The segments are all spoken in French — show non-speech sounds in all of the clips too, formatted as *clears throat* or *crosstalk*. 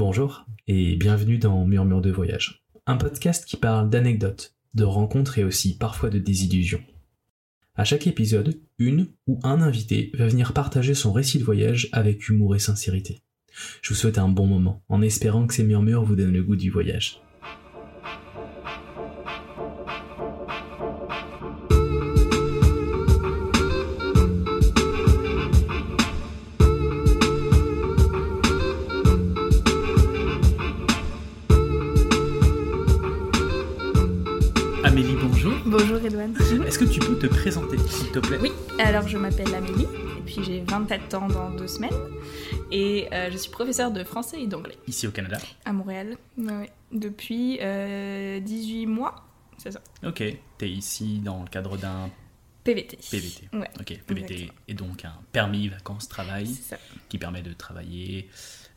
Bonjour et bienvenue dans Murmure de voyage, un podcast qui parle d'anecdotes, de rencontres et aussi parfois de désillusions. À chaque épisode, une ou un invité va venir partager son récit de voyage avec humour et sincérité. Je vous souhaite un bon moment en espérant que ces murmures vous donnent le goût du voyage. S'il te plaît Oui, alors je m'appelle Amélie, et puis j'ai 27 ans dans deux semaines, et euh, je suis professeure de français et d'anglais Ici au Canada. à Montréal, ouais, depuis euh, 18 mois, c'est ça, Ok, t'es ici dans le cadre d'un PVT. PVT. Ouais, Ok, PVT Exactement. est donc un permis vacances-travail qui permet de travailler.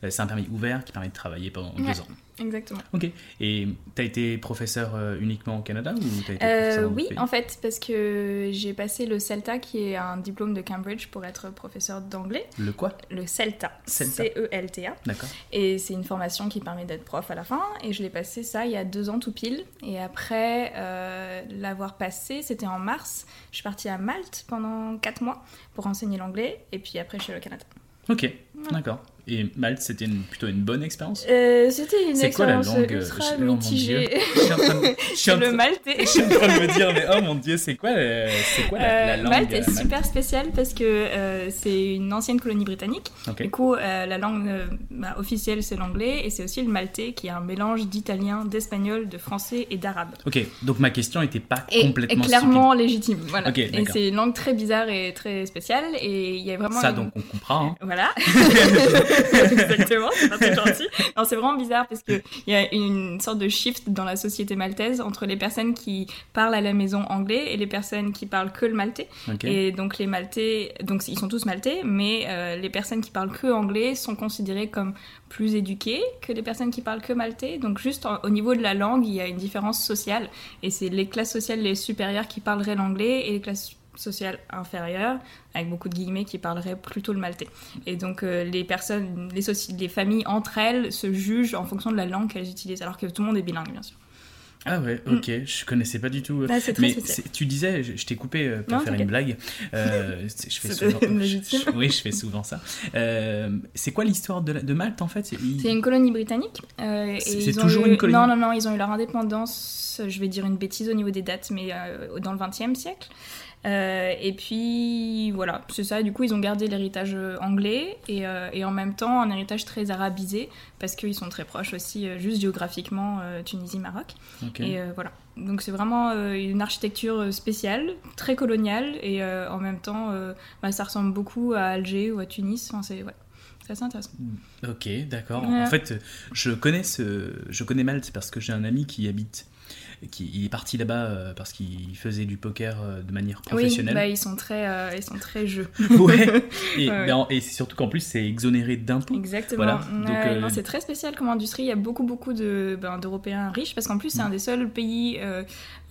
Euh, C'est un permis ouvert qui permet de travailler pendant Ouais. deux ans. exactement. Ok. Et t'as été professeur euh, uniquement au Canada ou été Euh, oui, en fait, parce que j'ai passé le CELTA, qui est un diplôme de Cambridge pour être professeur d'anglais. Le quoi? Le CELTA, CELTA. C-E-L-T-A. D'accord. Et c'est une formation qui permet d'être prof à la fin. Et je l'ai passé ça il y a deux ans tout pile. Et après euh, l'avoir passé, c'était en mars. Je suis partie à Malte pendant quatre mois pour enseigner l'anglais. Et puis après, je suis au Canada. Ok, d'accord. Et Malte, c'était une- plutôt une bonne expérience? Euh, c'était une C'est quoi la expérience langue euh, ultra mon mitigée. *laughs* En le maltais. *laughs* je suis en train de me dire, mais oh mon dieu, c'est quoi, euh, c'est quoi la, la Euh, langue Malte est euh, Malte? super spécial parce que euh, c'est une ancienne colonie britannique. Du coup, euh, la langue euh, bah, officielle c'est l'anglais et c'est aussi le maltais qui est un mélange d'italien, d'espagnol, de français et d'arabe. Ok, donc ma question n'était pas Et, et complètement clairement légitime. Voilà. Et c'est une langue très bizarre et très spéciale et il y a vraiment. Ça, une- donc, on comprend. hein. Voilà, *laughs* *laughs* exactement, c'est gentil. Non, c'est vraiment bizarre parce qu'il y a une sorte de shift dans la société maltaise entre les personnes qui parlent à la maison anglais et les personnes qui parlent que le maltais. Et donc les maltais, donc ils sont tous maltais, mais euh, les personnes qui parlent que anglais sont considérées comme plus éduquées que les personnes qui parlent que maltais. Donc juste en- au niveau de la langue, il y a une différence sociale et c'est les classes sociales les supérieures qui parleraient l'anglais et les classes sociales inférieures, avec beaucoup de guillemets, qui parleraient plutôt le maltais. Et donc euh, les personnes, les, soci- les familles entre elles se jugent en fonction de la langue qu'elles utilisent, alors que tout le monde est bilingue bien sûr. Ah ouais, ok, je connaissais pas du tout. euh, très Mais tu disais, je, je t'ai coupé euh, pour Non, faire une blague. Euh, *laughs* je fais souvent. *laughs* légitime. je- oui, je fais souvent ça. Euh, c'est quoi l'histoire de, Malte en fait? C'est- une colonie britannique. C'est- toujours eu- une colonie? Non, non, non, ils ont eu leur indépendance, je vais dire une bêtise au niveau des dates, mais dans le XXe siècle. Euh, et puis voilà, c'est ça. Du coup, ils ont gardé l'héritage euh, anglais et, euh, et en même temps un héritage très arabisé parce qu'ils sont très proches aussi, juste géographiquement, Tunisie-Maroc. Et voilà. Donc c'est vraiment une architecture spéciale, très coloniale et euh, en même temps, euh, bah, ça ressemble beaucoup à Alger ou à Tunis. Enfin, c'est ouais, c'est assez intéressant. Ok, d'accord. Ouais. En fait, je connais ce, je connais Malte parce que j'ai un ami qui y habite, qui il est parti là-bas euh, parce qu'il faisait du poker euh, de manière Oui, professionnelle. bah, ils sont très, euh, ils sont très jeux. *laughs* ouais. *laughs* Et, Ouais, c'est surtout qu'en plus c'est exonéré d'impôts. Exactement. Voilà. Ouais, Donc, euh, c'est très spécial comme industrie. Il y a beaucoup, beaucoup de, ben, d'Européens riches parce qu'en plus, c'est Mm. un des seuls pays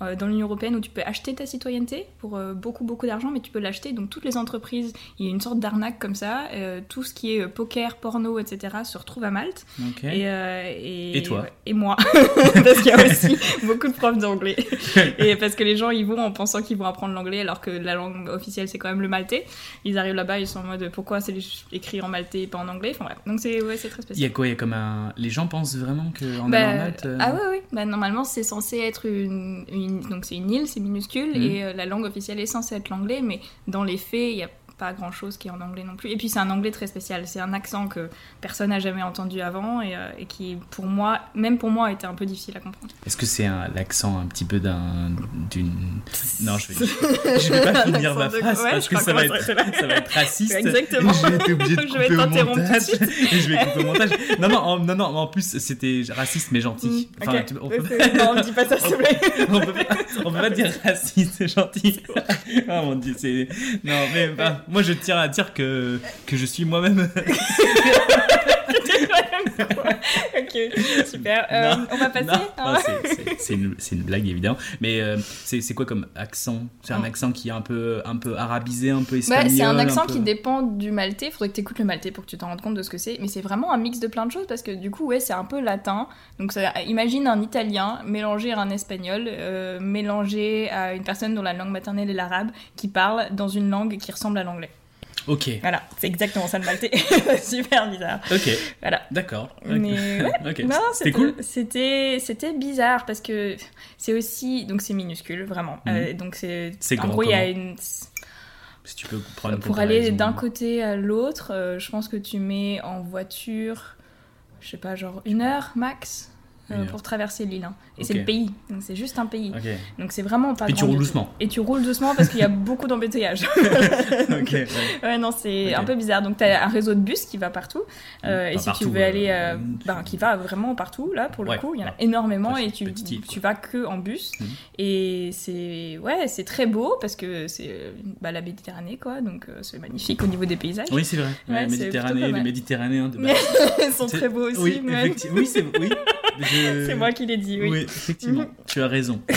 euh, dans l'Union Européenne où tu peux acheter ta citoyenneté pour euh, beaucoup, beaucoup d'argent, mais tu peux l'acheter. Donc, toutes les entreprises, il y a une sorte d'arnaque comme ça. Euh, tout ce qui est poker, porno, etc., se retrouve à Malte. Et, et, Et toi ouais, Et moi. *laughs* parce qu'il y a aussi *laughs* beaucoup de profs d'anglais. *laughs* et parce que les gens y vont en pensant qu'ils vont apprendre l'anglais alors que la langue officielle c'est quand même le maltais. Ils arrivent là-bas, ils sont en mode pourquoi c'est écrit en maltais et pas en anglais? Enfin bref. Donc c'est ouais, très Il y spécial. a quoi? Il y a comme un. Les gens pensent vraiment qu'en Bah, allant à Malte. Ah ouais, ouais. Bah, normalement c'est censé être une, une- donc c'est une île, c'est minuscule Mhm. et euh, la langue officielle est censée être l'anglais, mais dans les faits il y a pas grand chose qui est en anglais non plus. Et puis c'est un anglais très spécial, c'est un accent que personne n'a jamais entendu avant et, euh, et qui pour moi, même pour moi, était un peu difficile à comprendre. Est-ce que c'est l'accent un petit peu d'un d'une non je vais je vais pas finir ma de- phrase ouais, parce que ça va être ça va être raciste Exactement. je vais être obligé de Je vais couper au t'interrompre montage suite. et je vais couper au montage non non en, non non en plus c'était raciste mais gentil Mm, enfin tu- on peut Non, dis pas ça *laughs* s'il te plaît. on peut pas, on peut pas dire raciste, c'est gentil. *laughs* Ah mon dieu, c'est. Non, mais bah, moi je tiens à dire que, je suis moi-même. *laughs* ok, super. Euh, on va passer. Hein. c'est- une, blague évidemment. Mais euh, c'est quoi comme accent? C'est un Oh. accent qui est un peu, un peu arabisé, un peu espagnol. c'est un accent peu- qui dépend du maltais. Faudrait que tu écoutes le maltais pour que tu t'en rendes compte de ce que c'est. Mais c'est vraiment un mix de plein de choses parce que du coup, ouais, c'est un peu latin. Donc, ça, imagine un italien mélangé à un espagnol, euh, mélangé à une personne dont la langue maternelle est l'arabe, qui parle dans une langue qui ressemble à l'anglais. Ok, Voilà, c'est exactement ça le maltais. *laughs* Super bizarre. ok, Voilà. d'accord. Mais ouais, *laughs* c'était cool. C'était c'était bizarre parce que c'est aussi donc c'est minuscule vraiment. Mhm. Euh, donc c'est C'est en grand gros il y a une Si tu peux prendre pour aller d'un côté à l'autre, euh, je pense que tu mets en voiture, je sais pas genre une heure max. Euh, pour traverser l'île. hein. Et c'est le pays, donc c'est juste un pays. Donc c'est vraiment pas Et tu roules doucement. Et tu roules doucement parce qu'il y a *laughs* beaucoup d'embouteillages. *laughs* ok. ouais. *laughs* Ouais, non, c'est un peu bizarre. Donc, tu as un réseau de bus qui va partout. Euh, et si partout, tu veux aller. euh, euh, ben, qui va vraiment partout, là, pour le Ouais. coup. Il y en a énormément et tu, quoi. tu vas que en bus. Mhm. Et c'est. Ouais, c'est très beau parce que c'est bah, la Méditerranée, quoi. Donc, c'est magnifique au niveau des paysages. Oui, c'est vrai. Ouais, Méditerranée, les. Méditerranéens de Mais base. Ils sont très beaux aussi. Oui. Oui, c'est oui. C'est moi qui l'ai dit, oui. Oui, effectivement. Mhm. Tu as raison. *laughs*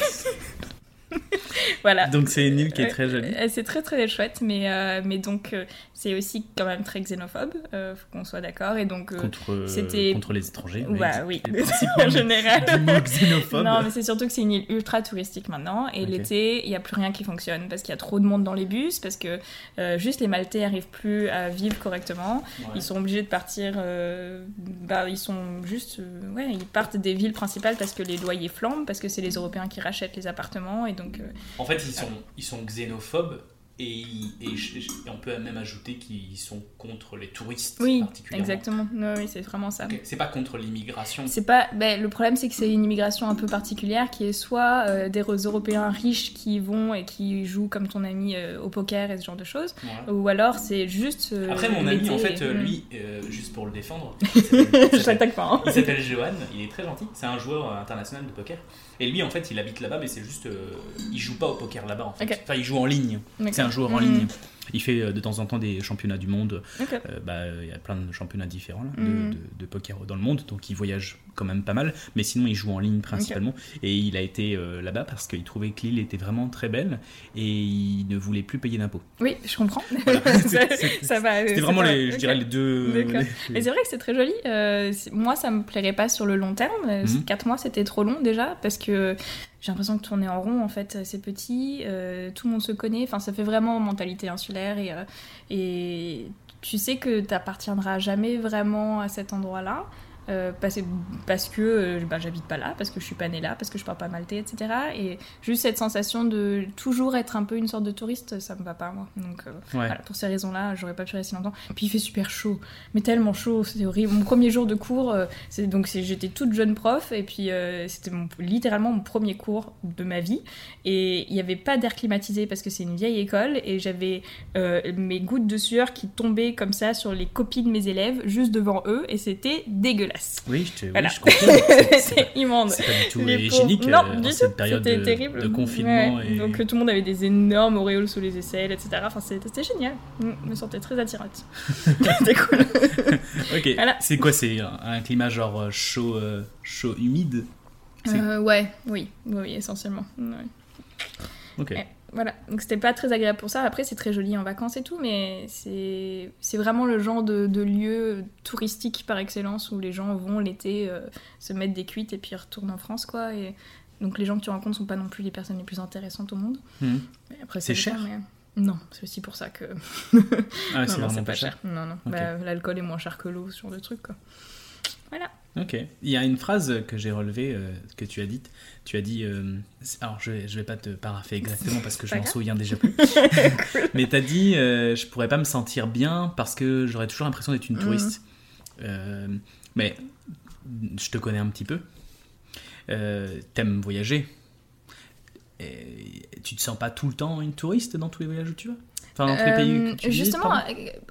*laughs* Voilà. Donc c'est une île qui est Ouais. très jolie. Euh, C'est très très chouette, mais, euh, mais donc euh, c'est aussi quand même très xénophobe, euh, faut qu'on soit d'accord. Et donc, euh, Contre, euh, c'était- contre les étrangers. bah oui, *laughs* en général. xénophobe. Non, mais c'est surtout que c'est une île ultra touristique maintenant. Et Ok. l'été, il n'y a plus rien qui fonctionne parce qu'il y a trop de monde dans les bus, parce que euh, juste les Maltais arrivent plus à vivre correctement. Ouais. Ils sont obligés de partir. euh, bah, ils sont juste. euh, ouais, ils partent des villes principales parce que les loyers flambent, parce que c'est les Européens qui rachètent les appartements. Et donc. En fait, ils sont, ils sont xénophobes et, et on peut même ajouter qu'ils sont contre les touristes oui, particulièrement. exactement. Oui, oui, c'est vraiment ça. C'est pas contre l'immigration. C'est pas. Ben, le problème, c'est que c'est une immigration un peu particulière qui est soit euh, des Européens riches qui vont et qui jouent comme ton ami euh, au poker et ce genre de choses, Ouais. ou alors c'est juste. euh, Après, mon ami, en fait, et- euh, Mm. lui, juste pour le défendre, *laughs* il s'appelle- hein. il s'appelle Johan, il est très gentil, c'est un joueur international de poker. Et lui, en fait, il habite là-bas, mais c'est juste. euh, il joue pas au poker là-bas, en fait. Ok. Enfin, il joue en ligne. D'accord. C'est un joueur en Mhm. ligne. Il fait euh, de temps en temps des championnats du monde. Euh, bah, Il y a plein de championnats différents là, de, Mhm. de- de poker dans le monde, donc il voyage quand même pas mal. Mais sinon, il joue en ligne principalement. Et il a été euh, là-bas parce qu'il trouvait que l'île était vraiment très belle et il ne voulait plus payer d'impôts. Oui, je comprends. Voilà. *laughs* *laughs* ça, C'est- ça va. C'était vraiment, les, je dirais, les deux. Mais c'est vrai que c'est très joli. Euh, moi, ça me plairait pas sur le long terme. Mhm. 4 mois, c'était trop long déjà parce que j'ai l'impression que tourner en rond, en fait, c'est petit, euh, tout le monde se connaît. Ça fait vraiment mentalité insulaire et, euh, tu sais que t'appartiendras jamais vraiment à cet endroit-là. Euh, parce, parce que euh, bah, j'habite pas là, parce que je suis pas née là, parce que je parle pas maltais, etc. Et juste cette sensation de toujours être un peu une sorte de touriste, ça me va pas moi. Donc euh, Ouais. voilà, pour ces raisons-là, j'aurais pas pu rester longtemps. Puis il fait super chaud, mais tellement chaud, c'est horrible. Mon premier jour de cours, euh, c'est donc j'étais toute jeune prof et puis c'était littéralement mon premier cours de ma vie et il n'y avait pas d'air climatisé parce que c'est une vieille école et j'avais mes gouttes de sueur qui tombaient comme ça sur les copies de mes élèves juste devant eux et c'était dégueulasse. Oui, je, te, oui, Voilà. je. *laughs* C'est- C'est C'était immonde. c'est pas du tout Les hygiénique euh, Non, du en tout. période de, terrible. de confinement. Ouais, Et... Donc euh, tout le monde avait des énormes auréoles sous les aisselles, etc. Enfin, c'était génial. Mm, Je me sentais très attirante. *laughs* C'était cool. Ok, Voilà. c'est quoi C'est un, climat genre euh, chaud, euh, chaud, humide? Euh, ouais, oui, oui, oui, essentiellement. Ouais. Ok. Ouais. Voilà, donc c'était pas très agréable pour ça. Après, c'est très joli en vacances et tout, mais c'est vraiment le genre de, de lieu touristique par excellence où les gens vont l'été euh, se mettre des cuites et puis retournent en France, quoi. Et donc les gens que tu rencontres sont pas non plus les personnes les plus intéressantes au monde. Mais après, C'est cher mais- Non, c'est aussi pour ça que. *laughs* Ah, c'est pas cher. Non, non. Bah, L'alcool est moins cher que l'eau, ce genre de truc, quoi. Ok. Il y a une phrase que j'ai relevée, euh, que tu as dite. Tu as dit. euh, alors, je je vais pas te parapher exactement parce que je m'en souviens déjà plus. *laughs* *laughs* Mais tu as dit euh, je pourrais pas me sentir bien parce que j'aurais toujours l'impression d'être une Mhm. touriste. Euh, mais je te connais un petit peu. Euh, T'aimes voyager. Et tu te sens pas tout le temps une touriste dans tous les voyages où tu vas? Enfin, entre les pays Euh, que tu visites, justement, euh,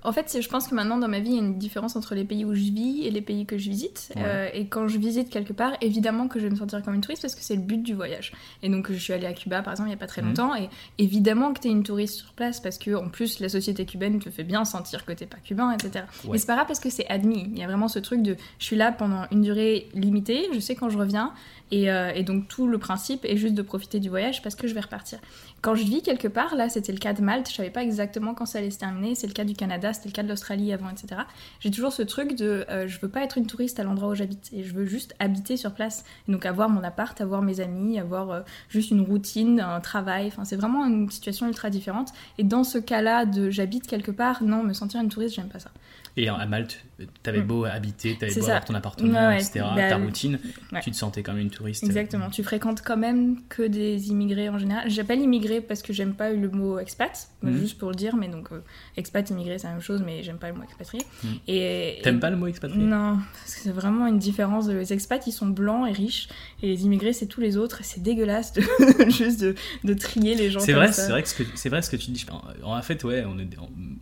en fait, je pense que maintenant dans ma vie, il y a une différence entre les pays où je vis et les pays que je visite. Ouais. Euh, et quand je visite quelque part, évidemment que je vais me sentir comme une touriste parce que c'est le but du voyage. Et donc, je suis allée à Cuba, par exemple, il n'y a pas très Mhm. longtemps. Et évidemment que tu es une touriste sur place parce que, en plus, la société cubaine te fait bien sentir que t'es pas cubain, etc. Ouais. Mais c'est pas grave parce que c'est admis. Il y a vraiment ce truc de je suis là pendant une durée limitée, je sais quand je reviens. Et, euh, et donc tout le principe est juste de profiter du voyage parce que je vais repartir. Quand je vis quelque part, là c'était le cas de Malte, je savais pas exactement quand ça allait se terminer, c'est le cas du Canada, c'était le cas de l'Australie avant, etc. J'ai toujours ce truc de euh, je veux pas être une touriste à l'endroit où j'habite et je veux juste habiter sur place. Et donc avoir mon appart, avoir mes amis, avoir euh, juste une routine, un travail, enfin c'est vraiment une situation ultra différente. Et dans ce cas-là de j'habite quelque part, non, me sentir une touriste, j'aime pas ça. Et à Malte, t'avais Mm. beau habiter, t'avais beau ça. avoir ton appartement, Ouais, etc., Bah, ta routine, ouais. tu te sentais comme une touriste. Exactement, tu fréquentes quand même que des immigrés en général. J'appelle immigré parce que j'aime pas le mot expat, Mhm. juste pour le dire, mais donc euh, expat, immigré, c'est la même chose, mais j'aime pas le mot expatrié. Mhm. Et, T'aimes et- pas le mot expatrié? Non, parce que c'est vraiment une différence. Les expats, ils sont blancs et riches, et les immigrés, c'est tous les autres, et c'est dégueulasse de *laughs* juste de, de trier les gens. C'est vrai, c'est vrai que ce que c'est vrai ce que tu dis. En en fait, ouais, on est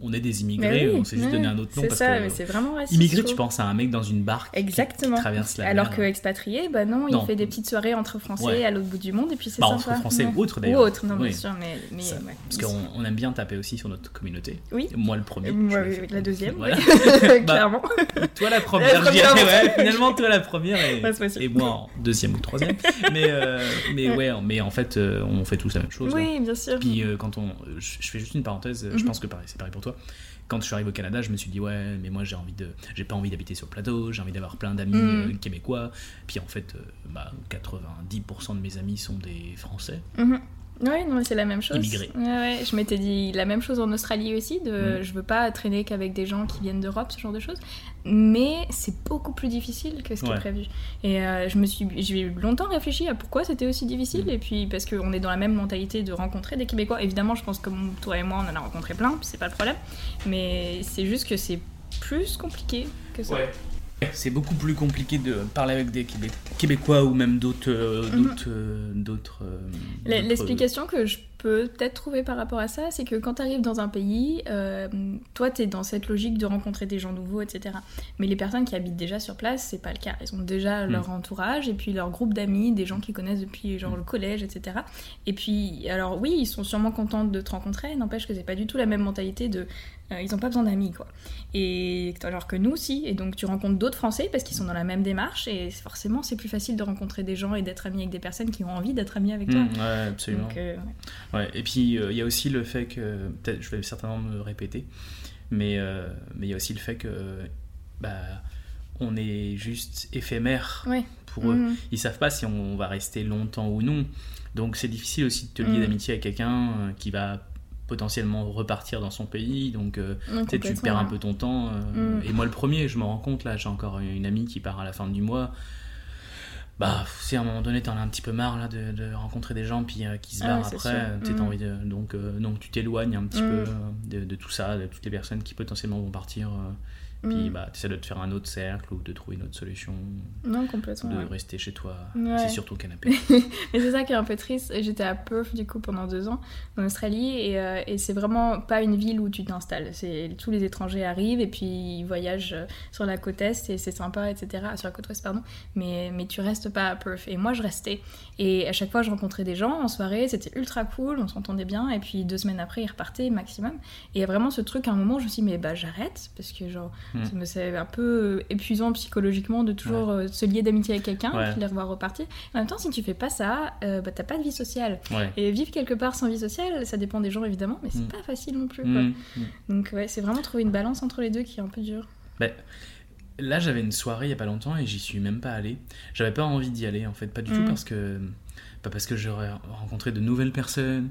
on est des immigrés, oui, on s'est juste donné un autre nom C'est parce ça, que mais c'est vraiment raciste. immigré, tu penses à un mec dans une barque qui- Exactement. qui traverse la Alors mer. que expatrié, bah non, Non. il fait des petites soirées entre Français Ouais. à l'autre bout du monde, et puis c'est Bah, sympa. entre Français ou autres Ou d'ailleurs. autres, non, Oui. bien sûr, mais, mais Ça, ouais. Parce qu'on on aime bien taper aussi sur notre communauté. Oui. Moi le premier. Euh, l'ai oui, la deuxième, Voilà. *laughs* Bah, clairement. Toi la première, La ouais. Finalement, toi la première et, moi en deuxième ou troisième. mais, euh, mais ouais, mais en fait, euh, on fait tous la même chose. hein. Oui, bien sûr. Puis quand on, je fais juste une parenthèse, je Mhm. pense que pareil, c'est pareil pour toi. Quand je suis arrivé au Canada, je me suis dit ouais, mais moi j'ai envie de, j'ai pas envie d'habiter sur le plateau, j'ai envie d'avoir plein d'amis Mhm. euh, québécois. Puis en fait, euh, bah, 90% de mes amis sont des Français. Mhm. Oui, non, c'est la même chose. Immigrés. Ouais, ouais, je m'étais dit la même chose en Australie aussi. De, Mm. Je veux pas traîner qu'avec des gens qui viennent d'Europe, ce genre de choses. Mais c'est beaucoup plus difficile que ce qui Ouais. est prévu. Et euh, je me suis, j'ai longtemps réfléchi à pourquoi c'était aussi difficile. Mm. Et puis parce qu'on est dans la même mentalité de rencontrer des Québécois. Évidemment, je pense que toi et moi, on en a rencontré plein, c'est pas le problème. Mais c'est juste que c'est plus compliqué que ça. C'est beaucoup plus compliqué de parler avec des Québé- Québécois ou même d'autres, euh, d'autres, euh, euh, d'autres- L'explication que je peux peut-être trouver par rapport à ça, c'est que quand tu arrives dans un pays, euh, toi, tu es dans cette logique de rencontrer des gens nouveaux, etc. Mais les personnes qui habitent déjà sur place, c'est pas le cas. Ils ont déjà leur entourage et puis leur groupe d'amis, des gens qu'ils connaissent depuis genre Mm. le collège, etc. Et puis, alors oui, ils sont sûrement contents de te rencontrer, n'empêche que c'est pas du tout la même mentalité de. euh, ils ont pas besoin d'amis, quoi. Et alors que nous, si. Et donc, tu rencontres d'autres Français parce qu'ils sont dans la même démarche et forcément, c'est plus facile de rencontrer des gens et d'être ami avec des personnes qui ont envie d'être amis avec toi. Mhm, ouais, absolument. Donc, euh, Ouais, et puis euh, il y a aussi le fait que, peut-être je vais certainement me répéter, mais euh, mais il y a aussi le fait que bah, on est juste éphémère Ouais. pour eux. Mhm. Ils savent pas si on va rester longtemps ou non. Donc c'est difficile aussi de te lier Mhm. d'amitié avec quelqu'un euh, qui va potentiellement repartir dans son pays. Donc euh, Ouais, tu perds un peu ton temps. euh, Mm. Et moi, le premier, je me rends compte, là, j'ai encore une amie qui part à la fin du mois. Bah, si à un moment donné, t'en as un petit peu marre là, de, de rencontrer des gens puis, euh, qui se Ah barrent après, tu sais, t'as Mm. envie de. Donc, euh, donc tu t'éloignes un petit Mm. peu euh, de, de tout ça, de toutes les personnes qui potentiellement vont partir. Puis Mm. bah, tu essaies de te faire un autre cercle ou de trouver une autre solution, Non, complètement. de ouais. rester chez toi, Ouais. c'est surtout au canapé. *laughs* Mais c'est ça qui est un peu triste. J'étais à Perth du coup pendant deux ans en Australie et, euh, et c'est vraiment pas une ville où tu t'installes. Tous les étrangers arrivent et puis ils voyagent euh, sur la côte est et c'est sympa, etc. Sur la côte ouest pardon. Mais mais tu restes pas à Perth. Et moi je restais. Et à chaque fois je rencontrais des gens en soirée, c'était ultra cool, on s'entendait bien. Et puis deux semaines après ils repartaient maximum. Et vraiment ce truc à un moment je me suis dit mais bah j'arrête parce que genre Mm. c'est un peu épuisant psychologiquement de toujours euh, se lier d'amitié avec quelqu'un Ouais. et puis les revoir repartir. En même temps, si tu fais pas ça, euh, bah, t'as pas de vie sociale. Ouais. Et vivre quelque part sans vie sociale, ça dépend des gens évidemment, mais c'est Mm. pas facile non plus. quoi. Mm, mm. Donc ouais, c'est vraiment trouver une balance entre les deux qui est un peu dur. Là, j'avais une soirée il y a pas longtemps et j'y suis même pas allé. J'avais pas envie d'y aller en fait, pas du tout parce que pas parce que j'aurais rencontré de nouvelles personnes.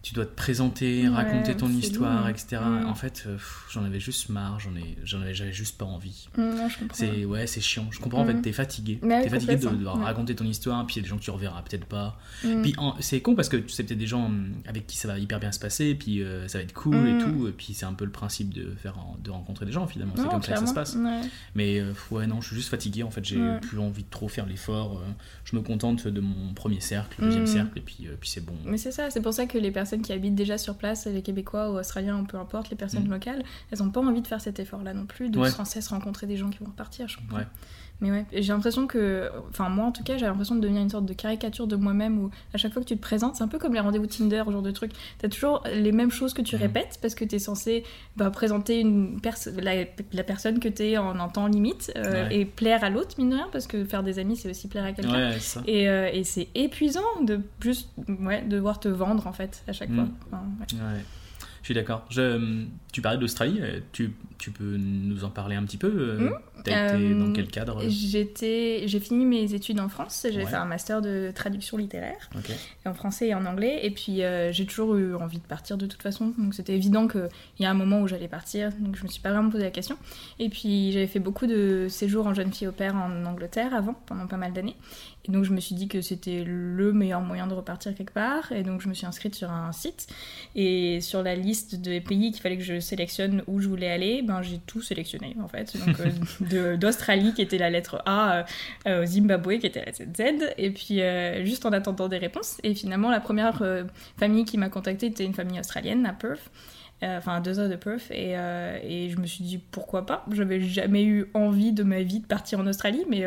Tu dois te présenter, Ouais, raconter ton histoire, etc. En fait, euh, j'en avais juste marre, j'en ai, j'en avais, j'avais juste pas envie. Mm. C'est ouais, c'est chiant. Je comprends en fait, Mm. t'es fatigué, t'es fatigué de, de raconter ton histoire, puis il y a des gens que tu reverras peut-être pas. Mm. Puis c'est con parce que tu sais peut-être des gens avec qui ça va hyper bien se passer, puis euh, ça va être cool et tout, et puis c'est un peu le principe de faire, de rencontrer des gens finalement. C'est comme ça que ça se passe. ouais. Mais euh, ouais, non, je suis juste fatigué en fait. J'ai plus envie de trop faire l'effort. je me contente de mon premier cercle, le deuxième cercle, et puis, puis c'est bon. Mais c'est ça, c'est pour ça que les personnes personnes qui habitent déjà sur place, les Québécois ou Australiens ou peu importe, les personnes Mm. locales, elles n'ont pas envie de faire cet effort-là non plus, de Ouais. sans cesse rencontrer des gens qui vont repartir. Je comprends. Ouais. Mais ouais, j'ai l'impression que, enfin moi en tout cas, j'ai l'impression de devenir une sorte de caricature de moi-même où à chaque fois que tu te présentes, c'est un peu comme les rendez-vous Tinder, ce genre de truc. T'as toujours les mêmes choses que tu Mhm. répètes parce que t'es censé bah, présenter une pers- la, la personne que t'es en un temps limite euh, Ouais. et plaire à l'autre, mine de rien, parce que faire des amis, c'est aussi plaire à quelqu'un. Ouais. Et, euh, et c'est épuisant de juste ouais, devoir te vendre en fait à chaque Mm. fois. Enfin, ouais. Ouais. Je suis d'accord. Je... Tu parlais d'Australie, euh, tu... tu peux nous en parler un petit peu T'as été Euh, dans quel cadre? J'étais, j'ai fini mes études en France. J'ai Ouais. fait un master de traduction littéraire en français et en anglais. Et puis euh, j'ai toujours eu envie de partir de toute façon. Donc c'était évident qu'il y a un moment où j'allais partir. Donc je me suis pas vraiment posé la question. Et puis j'avais fait beaucoup de séjours en jeune fille au père en Angleterre avant, pendant pas mal d'années. Et donc je me suis dit que c'était le meilleur moyen de repartir quelque part. Et donc je me suis inscrite sur un site. Et sur la liste des pays qu'il fallait que je sélectionne où je voulais aller, ben j'ai tout sélectionné en fait. Donc euh, *laughs* d'Australie qui était la lettre A, euh, au Zimbabwe qui était la lettre Z. Et puis euh, juste en attendant des réponses. Et finalement la première famille qui m'a contactée était une famille australienne à Perth. Enfin, à deux heures de Perth, et, je me suis dit pourquoi pas? J'avais jamais eu envie de ma vie de partir en Australie, mais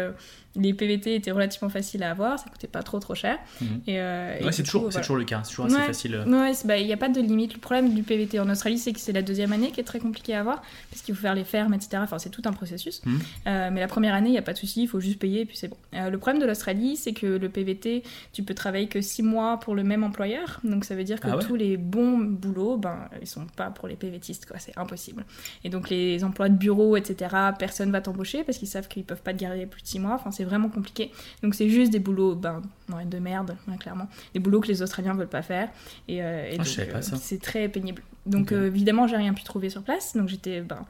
les PVT étaient relativement faciles à avoir, ça coûtait pas trop trop cher. Mhm. Et, euh, et c'est toujours, voilà. le cas. C'est toujours assez Ouais. facile. euh. Ouais, bah, il n'y a pas de limite. Le problème du PVT en Australie, c'est que c'est la deuxième année qui est très compliquée à avoir, parce qu'il faut faire les fermes, etc. Enfin, c'est tout un processus. Mhm. Euh, mais la première année, il n'y a pas de souci, il faut juste payer, et puis c'est bon. Euh, le problème de l'Australie, c'est que le PVT, tu peux travailler que 6 mois pour le même employeur. Donc ça veut dire que Ah tous les bons boulots, ben, ils sont pas pour les PVTistes, quoi. C'est impossible. Et donc les emplois de bureau, etc., personne va t'embaucher parce qu'ils savent qu'ils peuvent pas te garder plus de 6 mois. Enfin, c'est vraiment compliqué. Donc c'est juste des boulots ben, ouais, de merde, ouais, clairement. Des boulots que les Australiens veulent pas faire. Et, euh, et Ah, euh, c'est très pénible. Donc euh, évidemment, j'ai rien pu trouver sur place. Donc j'étais ben,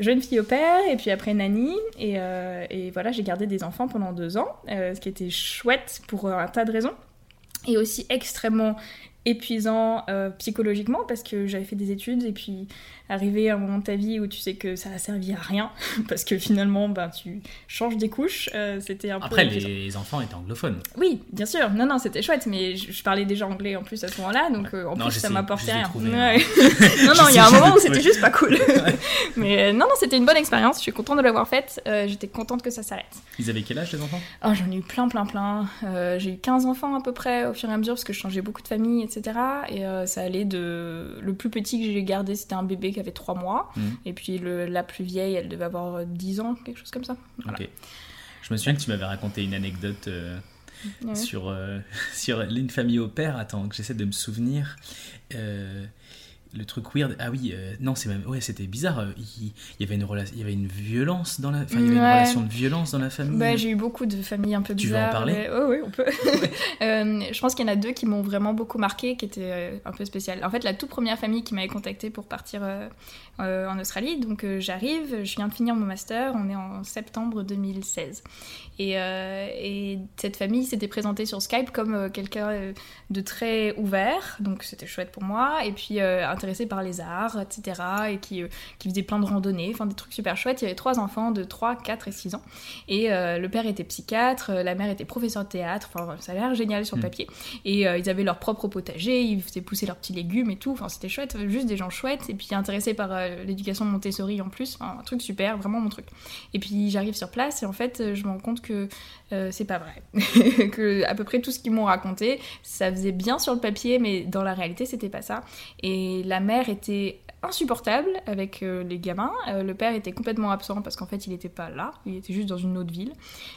jeune fille au père et puis après nanny. Et, et voilà, j'ai gardé des enfants pendant deux ans, ce qui était chouette pour un tas de raisons. Et aussi extrêmement épuisant euh, psychologiquement parce que j'avais fait des études et puis arriver à un moment de ta vie où tu sais que ça a servi à rien *laughs* parce que finalement ben, tu changes des couches euh, c'était un Après, peu épuisant. les enfants étaient anglophones. oui bien sûr non non c'était chouette mais je, je parlais déjà anglais en plus à ce moment-là donc Ouais. euh, en Non, plus ça m'apportait rien Ouais. hein. *laughs* *laughs* non non il y a un moment où c'était juste pas cool mais euh, non non c'était une bonne expérience je suis contente de l'avoir faite Euh, j'étais contente que ça s'arrête Ils avaient quel âge, les enfants? Oh, j'en ai eu plein, plein, plein. J'ai eu 15 enfants à peu près au fur et à mesure parce que je changeais beaucoup de familles, etc. Et ça allait de. Le plus petit que j'ai gardé, c'était un bébé qui avait 3 mois. Mhm. Et puis le- la plus vieille, elle devait avoir 10 ans, quelque chose comme ça. Voilà. Ok. Je me souviens que tu m'avais raconté une anecdote euh, sur, euh, *laughs* sur une famille au père. Attends, que j'essaie de me souvenir. Euh, le truc weird. Ah oui, euh, non, c'est même. Ouais, c'était bizarre. euh, Il, il y avait une relation, il y avait une violence dans la. Enfin, il y avait une Ouais. relation de violence dans la famille. Bah, j'ai eu beaucoup de familles un peu Tu veux en bizarres. parler mais- Ouais, ouais, on peut. *laughs* Euh, je pense qu'il y en a deux qui m'ont vraiment beaucoup marqué, qui étaient un peu spéciales. En fait, la toute première famille qui m'avait contactée pour partir euh, en Australie, donc j'arrive, je viens de finir mon master, on est en septembre 2016. Et, et cette famille s'était présentée sur Skype comme quelqu'un de très ouvert, donc c'était chouette pour moi, et puis euh, intéressé par les arts, etc., et qui, euh, qui faisait plein de randonnées, enfin des trucs super chouettes. Il y avait trois enfants de 3, 4 et 6 ans. Et euh, le père était psychiatre, euh, la mère était professeure de théâtre, enfin ça a l'air génial sur le Mm. papier. Et ils avaient leur propre potager, ils faisaient pousser leurs petits légumes et tout, enfin c'était chouette, juste des gens chouettes, et puis intéressés par l'éducation Montessori en plus, enfin, un truc super, vraiment mon truc. Et puis j'arrive sur place et en fait je me rends compte que euh, c'est pas vrai. *laughs* que à peu près tout ce qu'ils m'ont raconté, ça faisait bien sur le papier, mais dans la réalité c'était pas ça. Et la mère était insupportable avec euh, les gamins. Euh, le père était complètement absent parce qu'en fait il était pas là, il était juste dans une autre ville.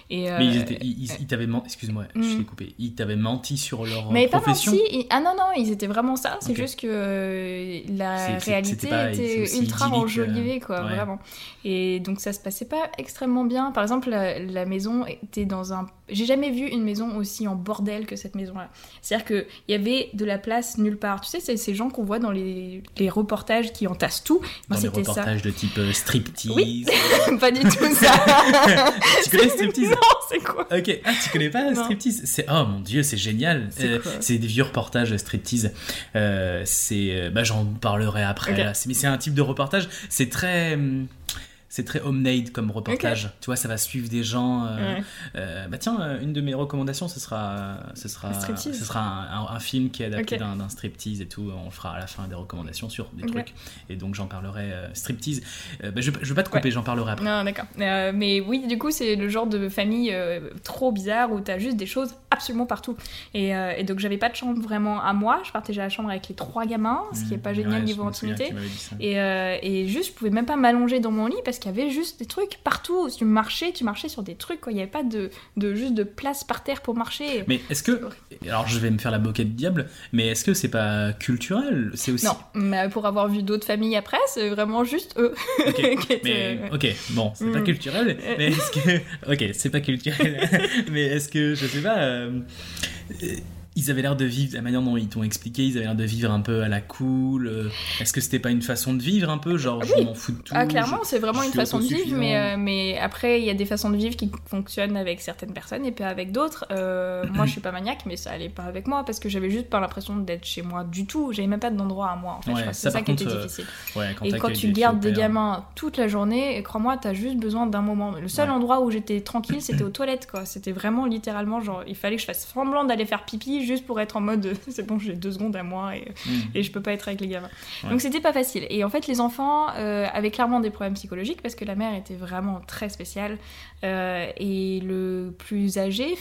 Et, euh, Mais ils, étaient, ils, t'avaient menti. Excuse-moi, je Mm. t'ai coupé. Ils t'avaient menti sur leur mais pas profession. menti. ils- Ah non, non, ils étaient vraiment ça. C'est juste que euh, la réalité pas- était ultra enjolivée, euh, quoi, ouais. vraiment. Et donc ça se passait pas extrêmement bien. Par exemple, la, la maison était dans un. J'ai jamais vu une maison aussi en bordel que cette maison-là. C'est-à-dire qu'il y avait de la place nulle part. Tu sais, c'est ces gens qu'on voit dans les, les reportages qui entassent tout. Dans Moi, les ça. reportages de type euh, striptease. Oui. *laughs* pas du tout ça. *laughs* tu connais *laughs* striptease non, c'est quoi Ok, ah tu connais pas Non. striptease? C'est oh mon dieu, c'est génial. C'est Euh, des vieux reportages striptease. Euh, c'est euh, bah j'en parlerai après. Là. Mais c'est un type de reportage. C'est très hum, c'est très homemade comme reportage. Tu vois, ça va suivre des gens. euh, Ouais. euh, bah tiens, euh, une de mes recommandations, ce sera, ce sera, ce sera un, un- un film qui est adapté Ok. d'un striptease et tout. On fera à la fin des recommandations sur des trucs. Et donc j'en parlerai euh, striptease. Bah, je, je vais pas te couper, j'en parlerai après. Non, d'accord. Mais oui, du coup, c'est le genre de famille trop bizarre où t'as juste des choses absolument partout. Et, et donc, j'avais pas de chambre vraiment à moi. Je partageais la chambre avec les trois gamins, ce qui est pas Mmh, génial ouais, niveau intimité. que. Et, et juste, je pouvais même pas m'allonger dans mon lit parce qu'il y avait juste des trucs partout. Tu marchais, tu marchais sur des trucs, quoi. Il y avait pas de, de juste de place par terre pour marcher. Mais est-ce que. Alors je vais me faire la moquette du diable, mais est-ce que c'est pas culturel? C'est aussi. Non, mais pour avoir vu d'autres familles après, c'est vraiment juste eux. Ok, *laughs* étaient- Mais ok, bon, c'est pas Mm. culturel, mais est-ce que. *laughs* Ok, c'est pas culturel, *laughs* mais est-ce que, je sais pas. euh, euh, Ils avaient l'air de vivre, la manière dont ils t'ont expliqué, ils avaient l'air de vivre un peu à la cool. euh, Est-ce que c'était pas une façon de vivre un peu Genre, je Oui. m'en fous de tout. Ah, clairement, je- c'est vraiment je une façon de vivre, mais, euh, mais après, il y a des façons de vivre qui fonctionnent avec certaines personnes et pas avec d'autres. Euh, *clears throat* moi, je suis pas maniaque, mais ça allait pas avec moi parce que j'avais juste pas l'impression d'être chez moi du tout. J'avais même pas d'endroit à moi, en fait. Ouais, Je ça, c'est ça qui était euh, difficile. Ouais, quand Et quand tu des gardes des gamins toute la journée, crois-moi, t'as juste besoin d'un moment. Le seul Ouais. endroit où j'étais tranquille, c'était aux toilettes, quoi. C'était vraiment littéralement genre, il fallait que je fasse semblant d'aller faire pipi juste pour être en mode, *laughs* c'est bon, j'ai deux secondes à moi et, Mm. et je peux pas être avec les gamins. Ouais. Donc c'était pas facile. Et en fait, les enfants euh, avaient clairement des problèmes psychologiques parce que la mère était vraiment très spéciale. Euh, et le plus âgé,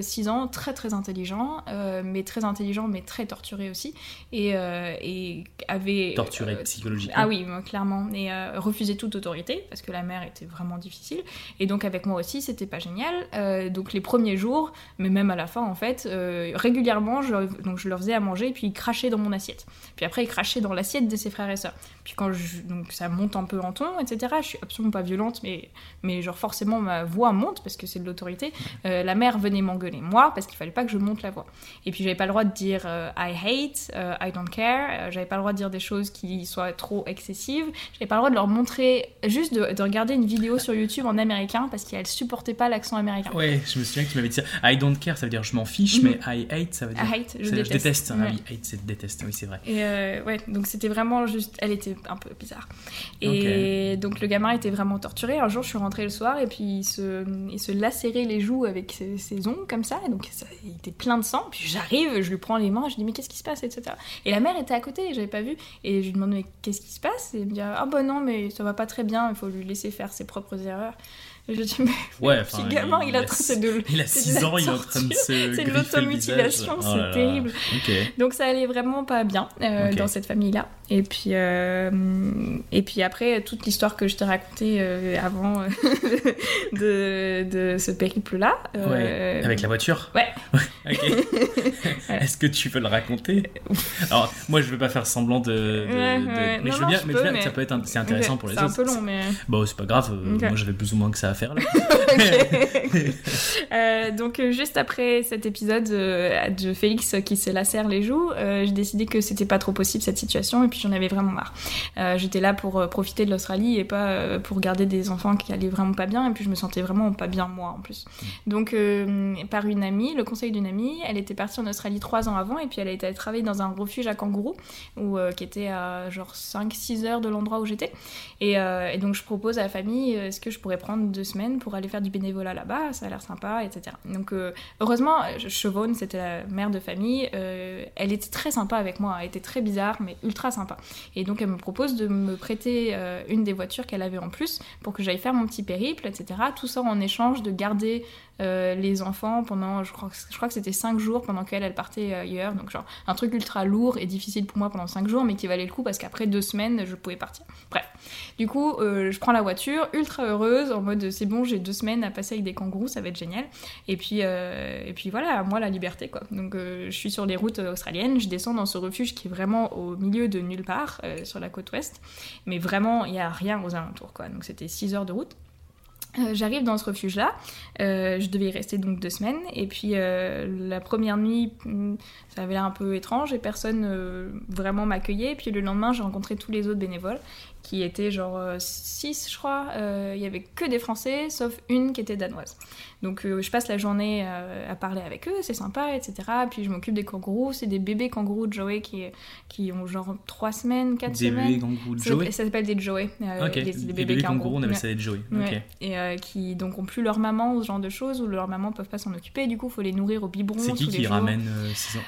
6 ans, très très intelligent, euh, mais très intelligent, mais très torturé aussi. Et, et avait. Torturé psychologiquement. ah oui, clairement. Et refusait toute autorité parce que la mère était vraiment difficile. Et donc avec moi aussi, c'était pas génial. Donc les premiers jours, mais même à la fin en fait, euh, donc je leur faisais à manger et puis ils crachaient dans mon assiette. Puis après, ils crachaient dans l'assiette de ses frères et sœurs. Puis quand je, donc ça monte un peu en ton, etc. Je suis absolument pas violente, mais mais genre forcément ma voix monte parce que c'est de l'autorité. Euh, la mère venait m'engueuler moi parce qu'il fallait pas que je monte la voix. Et puis j'avais pas le droit de dire euh, I hate, euh, I don't care. J'avais pas le droit de dire des choses qui soient trop excessives. J'avais pas le droit de leur montrer juste de, de regarder une vidéo sur YouTube en américain parce qu'elles supportaient pas l'accent américain. Ouais, je me souviens que tu m'avais dit ça. I don't care, ça veut dire je m'en fiche, Mhm. mais I hate, ça veut dire. I hate, je veut dire déteste. Ah Ouais. hate, c'est déteste, oui, c'est vrai. Et ouais, donc c'était vraiment juste. Elle était un peu bizarre. Et donc le gamin était vraiment torturé. Un jour, je suis rentrée le soir et puis il se, il se lacérait les joues avec ses, ses ongles comme ça. Et donc ça, il était plein de sang. Puis j'arrive, je lui prends les mains, je lui dis mais qu'est-ce qui se passe, etc. Et la mère était à côté, j'avais pas vu. Et je lui demande mais qu'est-ce qui se passe? Et elle me dit ah bah non, mais ça va pas très bien, il faut lui laisser faire ses propres erreurs. Et je dis mais Ouais, enfin. gamin, il, a c'est de, Il a c'est de 6 la ans, il est en train de se. C'est de l'automutilation, c'est Oh terrible. Ok. Donc ça allait vraiment pas bien euh, dans cette famille-là. Et puis, euh, et puis après, toute l'histoire que je t'ai racontée euh, avant *laughs* de, de ce périple-là. Ouais, avec la voiture Ouais. *laughs* Est-ce que tu peux le raconter Alors, moi, je veux pas faire semblant de. Mais Non, je veux non, bien, je mais peux, je veux bien, mais- ça peut être, c'est intéressant pour les C'est autres. un peu long, mais. Bon, c'est pas grave. Moi, j'avais plus ou moins que ça à faire là. *laughs* *laughs* Euh, donc euh, juste après cet épisode euh, de Félix qui se lacère les joues, euh, j'ai décidé que c'était pas trop possible cette situation et puis j'en avais vraiment marre. Euh, J'étais là pour euh, profiter de l'Australie et pas euh, pour garder des enfants qui allaient vraiment pas bien et puis je me sentais vraiment pas bien moi en plus. Donc euh, par une amie, le conseil d'une amie, elle était partie en Australie trois ans avant et puis elle a été travailler dans un refuge à kangourous où, euh, qui était à genre 5-6 heures de l'endroit où j'étais. Et, euh, et donc je propose à la famille, est-ce que je pourrais prendre semaines pour aller faire du bénévolat là-bas Ça a l'air sympa, etc. Donc euh, heureusement, Chevonne, c'était la mère de famille, euh, elle était très sympa avec moi, elle était très bizarre, mais ultra sympa. Et donc elle me propose de me prêter euh, une des voitures qu'elle avait en plus pour que j'aille faire mon petit périple, etc. Tout ça en échange de garder les enfants pendant, je crois, que- je crois que c'était 5 jours pendant qu'elle elle partait ailleurs. Donc genre un truc ultra lourd et difficile pour moi pendant 5 jours, mais qui valait le coup parce qu'après deux semaines, je pouvais partir. Bref. Du coup, euh, je prends la voiture, ultra heureuse, en mode c'est bon, j'ai deux semaines à passer avec des kangourous, ça va être génial. Et puis, euh, et puis voilà, moi la liberté quoi. Donc euh, je suis sur les routes australiennes, je descends dans ce refuge qui est vraiment au milieu de nulle part, sur la côte ouest. Mais vraiment, il n'y a rien aux alentours quoi. Donc c'était 6 heures de route. J'arrive dans ce refuge-là, je devais y rester donc deux semaines, et puis la première nuit, hmm, ça avait l'air un peu étrange et personne vraiment m'accueillait. Puis le lendemain, j'ai rencontré tous les autres bénévoles qui étaient genre 6, je crois. Il y avait que des Français, sauf une qui était danoise. Donc je passe la journée à parler avec eux, c'est sympa, etc. Puis je m'occupe des kangourous, c'est des bébés kangourous de Joey qui, qui ont genre 3 semaines, 4 des semaines. Bébés kangourous de Joey Ça s'appelle des Joey. ok, les, bébés, kangourous, on appelle ça des Joey. Ouais. Et qui donc ont plus leur maman ou ce genre de choses, ou leur maman peuvent pas s'en occuper, du coup il faut les nourrir au biberon. C'est qui qui ramène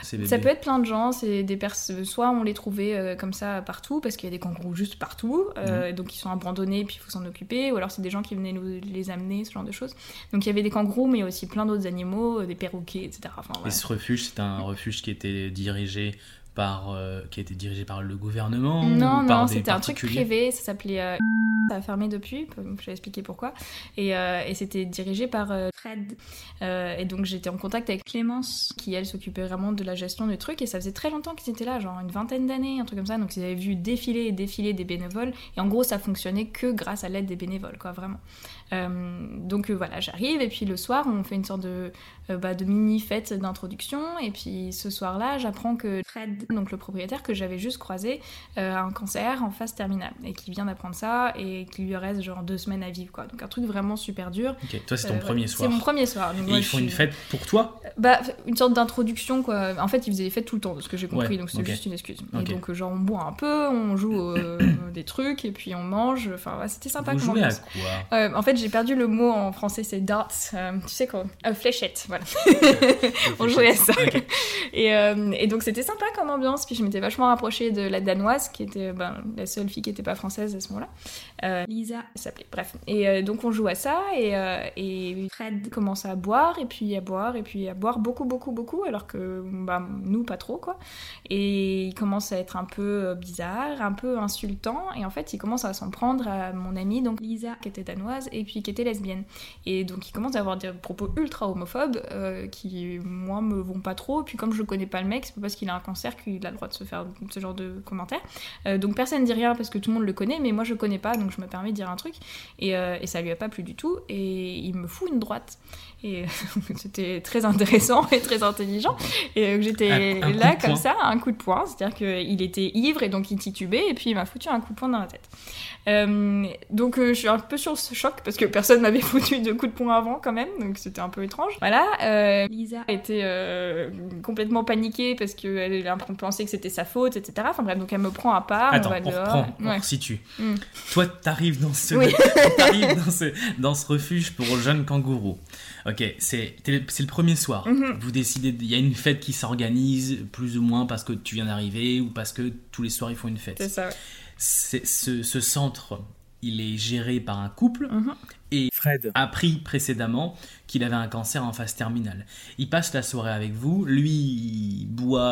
ces, bébés Ça peut être plein de gens, c'est des personnes, soit on les trouvait comme ça partout, parce qu'il y a des kangourous juste partout, euh, Mhm. donc ils sont abandonnés, puis il faut s'en occuper, ou alors c'est des gens qui venaient nous les amener, ce genre de choses. Donc il y avait des kangourous, mais aussi plein d'autres animaux, euh, des perroquets, etc. Enfin, Et ce refuge, c'est un refuge qui était dirigé par, euh, qui a été dirigé par le gouvernement Non, ou par non, c'était un truc privé, ça s'appelait. euh, ça a fermé depuis, je vais expliquer pourquoi. Et, euh, et c'était dirigé par Fred. Et donc j'étais en contact avec Clémence, qui elle s'occupait vraiment de la gestion du truc. Et ça faisait très longtemps qu'ils étaient là, genre une vingtaine d'années, un truc comme ça. Donc ils avaient vu défiler et défiler des bénévoles. Et en gros, ça fonctionnait que grâce à l'aide des bénévoles, quoi, vraiment. Donc voilà, j'arrive. Et puis le soir, on fait une sorte de, bah, de mini fête d'introduction. Et puis ce soir-là, j'apprends que Fred, donc le propriétaire que j'avais juste croisé, euh, a un cancer en phase terminale. Et qui vient d'apprendre ça. Et qu'il lui reste genre deux semaines à vivre, quoi. Donc un truc vraiment super dur. Ok, toi c'est ton Euh, premier soir. C'est mon premier soir. Donc Et moi, ils font suis- une fête pour toi bah, une sorte d'introduction, quoi. En fait, ils faisaient des fêtes tout le temps, de ce que j'ai compris, Ouais, donc c'était ok. juste une excuse. Et donc, euh, genre, on boit un peu, on joue euh, *coughs* des trucs, et puis on mange. Enfin, ouais, c'était sympa Vous jouez à quoi? Euh, en fait, j'ai perdu le mot en français, c'est darts. euh, tu sais quoi euh, Fléchette, voilà. *laughs* *laughs* on jouait à ça. Et, euh, et donc, c'était sympa comme ambiance. Puis je m'étais vachement rapprochée de la danoise, qui était ben, la seule fille qui n'était pas française à ce moment-là. Euh, Lisa, elle s'appelait. Bref. Et euh, donc, on joue à ça, et, euh, et Fred commence à boire, et puis à boire, et puis à boire beaucoup, beaucoup, beaucoup, alors que bah, nous, pas trop, quoi. Et il commence à être un peu bizarre, un peu insultant, et en fait, il commence à s'en prendre à mon amie, donc Lisa, qui était danoise, et puis qui était lesbienne. Et donc, il commence à avoir des propos ultra homophobes, euh, qui, moi, me vont pas trop. Puis, comme je connais pas le mec, c'est pas parce qu'il a un cancer qu'il a le droit de se faire ce genre de commentaires. Euh, donc, personne ne dit rien parce que tout le monde le connaît, mais moi, je connais pas, donc je me permets de dire un truc. Et, euh, et ça lui a pas plu du tout, et il me fout une droite. Et *laughs* c'était très intéressant et très intelligent. Et euh, j'étais là comme ça, un coup de poing. C'est-à-dire qu'il était ivre et donc il titubait et puis il m'a foutu un coup de poing dans la tête. Euh, donc euh, je suis un peu sur ce choc parce que personne m'avait *laughs* foutu de coup de poing avant quand même, donc c'était un peu étrange. Voilà, euh, Lisa était euh, complètement paniquée parce qu'elle pensé que c'était sa faute, etc. Enfin bref, donc elle me prend à part, Attends, on va on dehors. reprend, on Ouais. resitue. Mm. Toi, t'arrives dans ce, Oui. *laughs* t'arrives dans ce, dans ce refuge pour jeunes kangourous. Ok, c'est t'es- c'est le premier soir. Mhm. Vous décidez, il y a une fête qui s'organise plus ou moins parce que tu viens d'arriver ou parce que tous les soirs ils font une fête. C'est ça, ouais. Ce, ce centre, il est géré par un couple Mhm. et Fred a appris précédemment qu'il avait un cancer en phase terminale. Il passe la soirée avec vous, lui il boit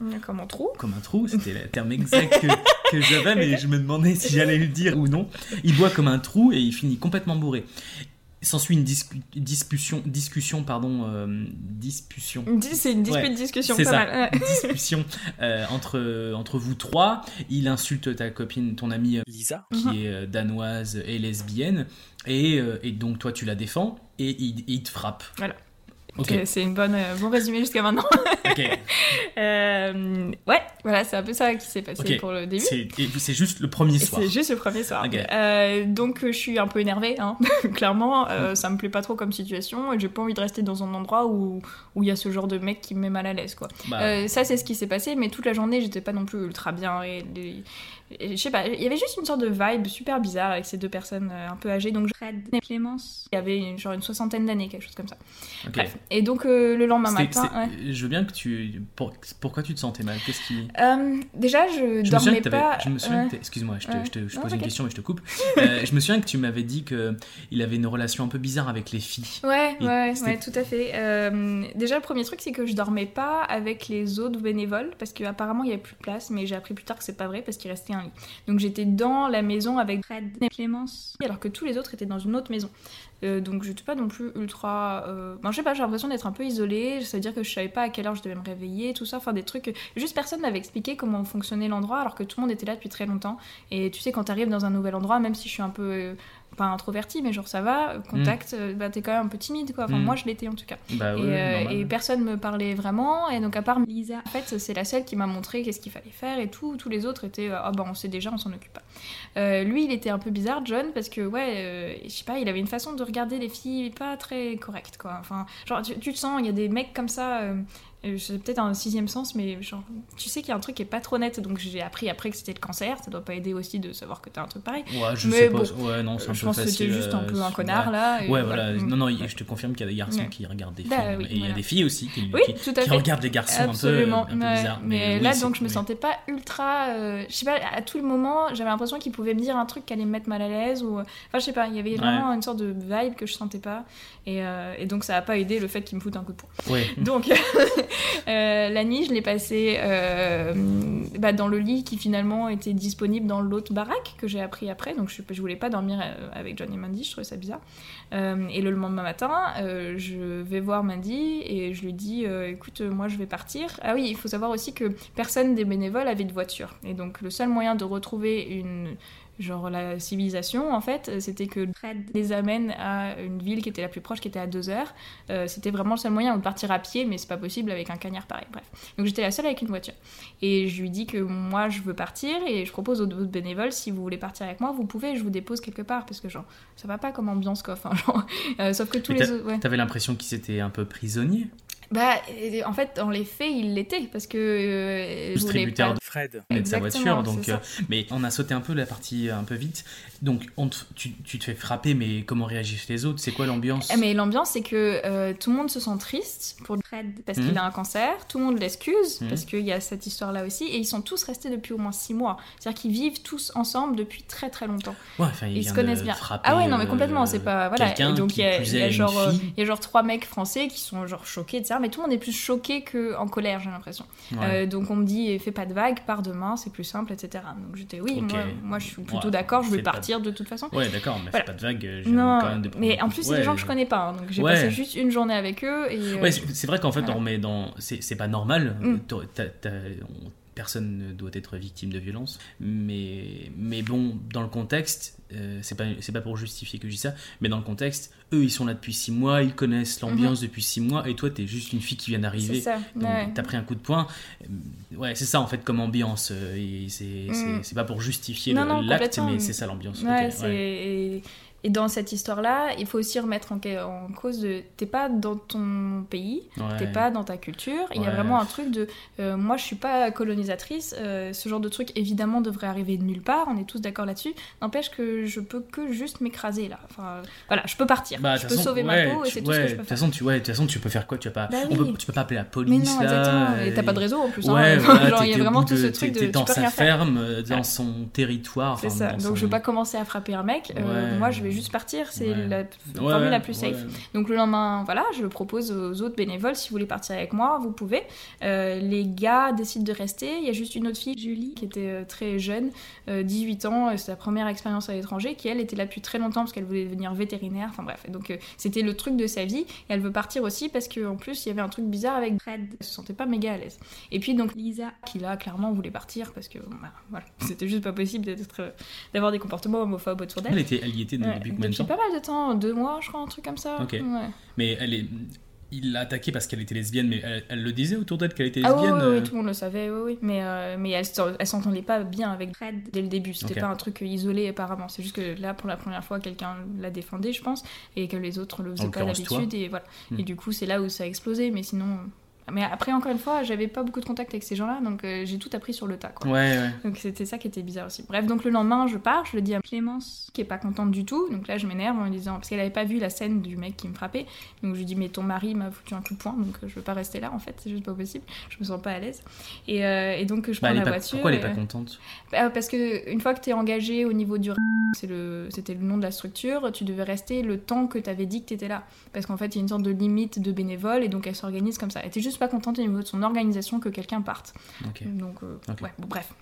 euh, Comme un trou. comme un trou, c'était le terme exact que, que j'avais, mais *laughs* je me demandais si j'allais le dire ou non. Il boit comme un trou et il finit complètement bourré. S'ensuit une discu- discussion, discussion, pardon, euh, discussion. C'est une dispute Ouais, discussion c'est pas ça. mal. *laughs* discussion euh, entre, entre vous trois. Il insulte ta copine, ton amie euh, Lisa, qui Mhm. est danoise et lesbienne. Et, euh, et donc toi, tu la défends et il, il te frappe. Voilà. C'est- une bonne, euh, bon résumé jusqu'à maintenant. *laughs* ok. *laughs* Euh, ouais, voilà, c'est un peu ça qui s'est passé pour le début. C'est juste le premier soir. C'est juste le premier soir. Ok. Euh, donc euh, je suis un peu énervée, hein. *laughs* clairement. Euh, ça me plaît pas trop comme situation et j'ai pas envie de rester dans un endroit où où il y a ce genre de mec qui me met mal à l'aise, quoi. Bah, ça c'est ce qui s'est passé, mais toute la journée j'étais pas non plus ultra bien. Et, les- et je sais pas, il y avait juste une sorte de vibe super bizarre avec ces deux personnes euh, un peu âgées. Donc Fred et Clémence, il y avait une- genre une soixantaine d'années, quelque chose comme ça. Bref. Et donc euh, le lendemain matin. ouais. Je veux bien que tu. pour- pourquoi tu te sentais mal? Qu'est-ce qui. Euh, déjà, je, Je me souviens dormais pas. Je me souviens ouais. que Excuse-moi, je te, Ouais. je te- je Non, pose une question et je te coupe. Euh, je me souviens que tu m'avais dit que il avait une relation un peu bizarre avec les filles. Ouais, Et ouais, ouais, tout à fait. Euh, déjà, le premier truc, c'est que je dormais pas avec les autres bénévoles parce qu'apparemment il y avait plus de place, mais j'ai appris plus tard que c'est pas vrai parce qu'il restait un lit. Donc j'étais dans la maison avec Fred et Clémence, alors que tous les autres étaient dans une autre maison. Euh, donc j'étais pas non plus ultra. Euh... Ben, je sais pas, j'ai l'impression d'être un peu isolée. Ça veut dire que je savais pas à quelle heure je devais me réveiller, tout ça. Enfin, des trucs. Juste personne m'avait expliqué comment fonctionnait l'endroit alors que tout le monde était là depuis très longtemps. Et tu sais, quand t'arrives dans un nouvel endroit, même si je suis un peu. Euh, pas introverti, mais genre ça va, contact, euh, bah t'es quand même un peu timide quoi. Enfin, Mm. moi je l'étais en tout cas. Bah et, ouais, euh, et personne me parlait vraiment. Et donc, à part Lisa, en fait, c'est la seule qui m'a montré qu'est-ce qu'il fallait faire et tout. Tous les autres étaient, euh, ah bah on sait déjà, on s'en occupe pas. Euh, lui, il était un peu bizarre, John, parce que, ouais, euh, je sais pas, il avait une façon de regarder les filles pas très correcte quoi. Enfin, genre, tu, tu te sens, il y a des mecs comme ça. Euh, euh, c'est peut-être un sixième sens, mais genre, tu sais qu'il y a un truc qui est pas trop net, donc j'ai appris après que c'était le cancer. Ça doit pas aider aussi de savoir que t'as un truc pareil. Ouais, je Mais sais bon, pas. Ouais, non, c'est un je peu pense que facile. c'était juste un euh, peu un ouais. connard là. et Ouais, voilà. Mm. Non, non, je te confirme qu'il y a des garçons Ouais. qui regardent des Bah films. oui, et il y a des filles aussi qui, Oui, qui- tout à qui fait. regardent des garçons Absolument. un peu, un peu ouais. bizarres. Mais, oui, là, c'est- donc, je me sentais pas ultra. euh, je sais pas, à tout le moment, j'avais l'impression qu'il pouvait me dire un truc qui allait me mettre mal à l'aise. Ou... Enfin, je sais pas, il y avait vraiment une sorte de vibe que je sentais pas. Et, euh, et donc, ça a pas aidé le fait qu'il me foute un coup de poing. Ouais. *laughs* Donc, *laughs* euh, la nuit, je l'ai passée euh, bah, dans le lit qui finalement était disponible dans l'autre baraque que j'ai appris après. Donc, je, je voulais pas dormir euh, avec John et Mandy, je trouvais ça bizarre. Et le lendemain matin, je vais voir Mandy et je lui dis écoute, moi je vais partir. Ah oui, il faut savoir aussi que personne des bénévoles avait de voiture. Et donc, le seul moyen de retrouver une genre la civilisation en fait euh, c'était que Fred. les amène à une ville qui était la plus proche qui était à deux heures. Euh, c'était vraiment le seul moyen de partir à pied mais c'est pas possible avec un cagnard pareil. Bref. Donc j'étais la seule avec une voiture. Et je lui dis que moi je veux partir et je propose aux autres bénévoles si vous voulez partir avec moi vous pouvez je vous dépose quelque part. Parce que genre ça va pas comme ambiance quoi. Enfin *laughs* genre euh, sauf que tous Mais les autres ouais. T'avais l'impression qu'ils étaient un peu prisonniers? Bah et- en fait dans les faits ils l'étaient parce que euh, je voulais Distributeur pas de Fred de sa voiture. Donc, ça. euh, mais on a sauté un peu la partie un peu vite. Donc, on te- tu, tu te fais frapper, mais comment réagissent les autres? C'est quoi l'ambiance? Eh, Mais l'ambiance, c'est que euh, tout le monde se sent triste pour Fred parce qu'il a un cancer, tout le monde l'excuse Mhm. parce qu'il y a cette histoire-là aussi, et ils sont tous restés depuis au moins six mois. C'est-à-dire qu'ils vivent tous ensemble depuis très très longtemps. Ouais, enfin, il Ils se connaissent de bien. Ah ouais, non mais euh, complètement, c'est pas voilà. Et donc il y a, il y a genre euh, il y a genre trois mecs français qui sont genre choqués etc. Mais tout le monde est plus choqué que en colère, j'ai l'impression. Ouais. Euh, donc on me dit fais pas de vagues, pars demain, c'est plus simple, etc. Donc j'étais oui, Ok. moi, moi je suis plutôt Ouais, d'accord, je vais de- partir de toute façon. Ouais, d'accord, mais Voilà. fais pas de vagues. euh, j'ai quand même des mais en plus c'est des gens que je connais pas, hein, donc j'ai passé juste une journée avec eux et euh, Ouais, c'est vrai qu'en fait, voilà. on met dans. C'est pas normal. Mm. On- Personne ne doit être victime de violence. Mais, mais bon, dans le contexte, euh, c'est pas, pas pour justifier que je dis ça, mais dans le contexte, eux, ils sont là depuis six mois, ils connaissent l'ambiance depuis six mois, et toi, t'es juste une fille qui vient c'est d'arriver. ça. Donc, ouais. t'as pris un coup de poing. Euh, Ouais, c'est ça en fait comme ambiance. euh, C'est Mm. pas pour justifier l'acte, mais c'est ça l'ambiance. Ouais. Et, dans cette histoire-là, il faut aussi remettre en, ca- en cause de... T'es pas dans ton pays, Ouais. t'es pas dans ta culture. Il y a vraiment un truc de... euh, moi, je suis pas colonisatrice. euh, ce genre de truc, évidemment, devrait arriver de nulle part. On est tous d'accord là-dessus. N'empêche que je peux que juste m'écraser, là. Enfin, voilà, je peux partir. Bah, je peux façon, sauver ouais, ma peau et c'est tout ce que je de peux toute faire. façon, tu, ouais, de toute façon, tu peux faire quoi? Tu, vas pas, Bah on oui. peut- tu peux pas appeler la Mais police non, là. Et t'as pas de réseau en plus. hein. Voilà, genre, il y a vraiment tout ce truc de. dans sa ferme, euh, dans son territoire. C'est ça. Donc je veux pas commencer à frapper un mec. moi, je vais juste partir. C'est Ouais. la formule ouais, la plus safe. ouais. Donc le lendemain, voilà, je propose aux autres bénévoles, si vous voulez partir avec moi, vous pouvez. Euh, les gars décident de rester. Il y a juste une autre fille, Julie, qui était euh, très jeune, euh, 18 ans, euh, c'est sa première expérience à l'étranger, qui elle était là depuis très longtemps parce qu'elle voulait devenir vétérinaire. Enfin bref, donc euh, c'était le truc de sa vie. Et elle veut partir aussi parce qu'en plus il y avait un truc bizarre avec Fred. Elle se sentait pas méga à l'aise. Et puis donc Lisa, qui là clairement voulait partir parce que bah, voilà, *laughs* c'était juste pas possible d'être, d'avoir des comportements homophobes autour d'elle. Elle, était, elle y était Ouais, depuis combien de depuis temps pas mal de temps, deux mois je crois, un truc comme ça. Ok. Ouais. Mais elle est. Il l'a attaquée parce qu'elle était lesbienne, mais elle, elle le disait autour d'elle qu'elle était Ah oui, lesbienne. oui, oui, euh, tout le monde le savait, oui, oui. Mais, euh, mais elle, elle s'entendait pas bien avec Fred dès le début. C'était Ok. pas un truc isolé apparemment. C'est juste que là, pour la première fois, quelqu'un la défendait, je pense, et que les autres le faisaient En pas d'habitude. Et voilà. Hmm. Et du coup, c'est là où ça a explosé. Mais sinon. Mais après, encore une fois, j'avais pas beaucoup de contact avec ces gens-là, donc euh, j'ai tout appris sur le tas, quoi. Ouais, ouais. Donc c'était ça qui était bizarre aussi. Bref, donc le lendemain, je pars, je le dis à Clémence, qui est pas contente du tout. Donc là, je m'énerve en lui disant, parce qu'elle avait pas vu la scène du mec qui me frappait. Donc je lui dis, mais ton mari m'a foutu un coup de poing, donc euh, je veux pas rester là en fait, c'est juste pas possible. Je me sens pas à l'aise. Et, euh, et donc je Bah, prends la pas- voiture. Pourquoi elle est pas contente? Bah, Parce que une fois que t'es engagé au niveau du c'est le c'était le nom de la structure, tu devais rester le temps que t'avais dit que t'étais là. Parce qu'en fait, il y a une sorte de limite de bénévoles et donc elle s'organise comme ça. Elle était juste pas contente au niveau de son organisation que quelqu'un parte. Donc euh, ouais, bon, bref.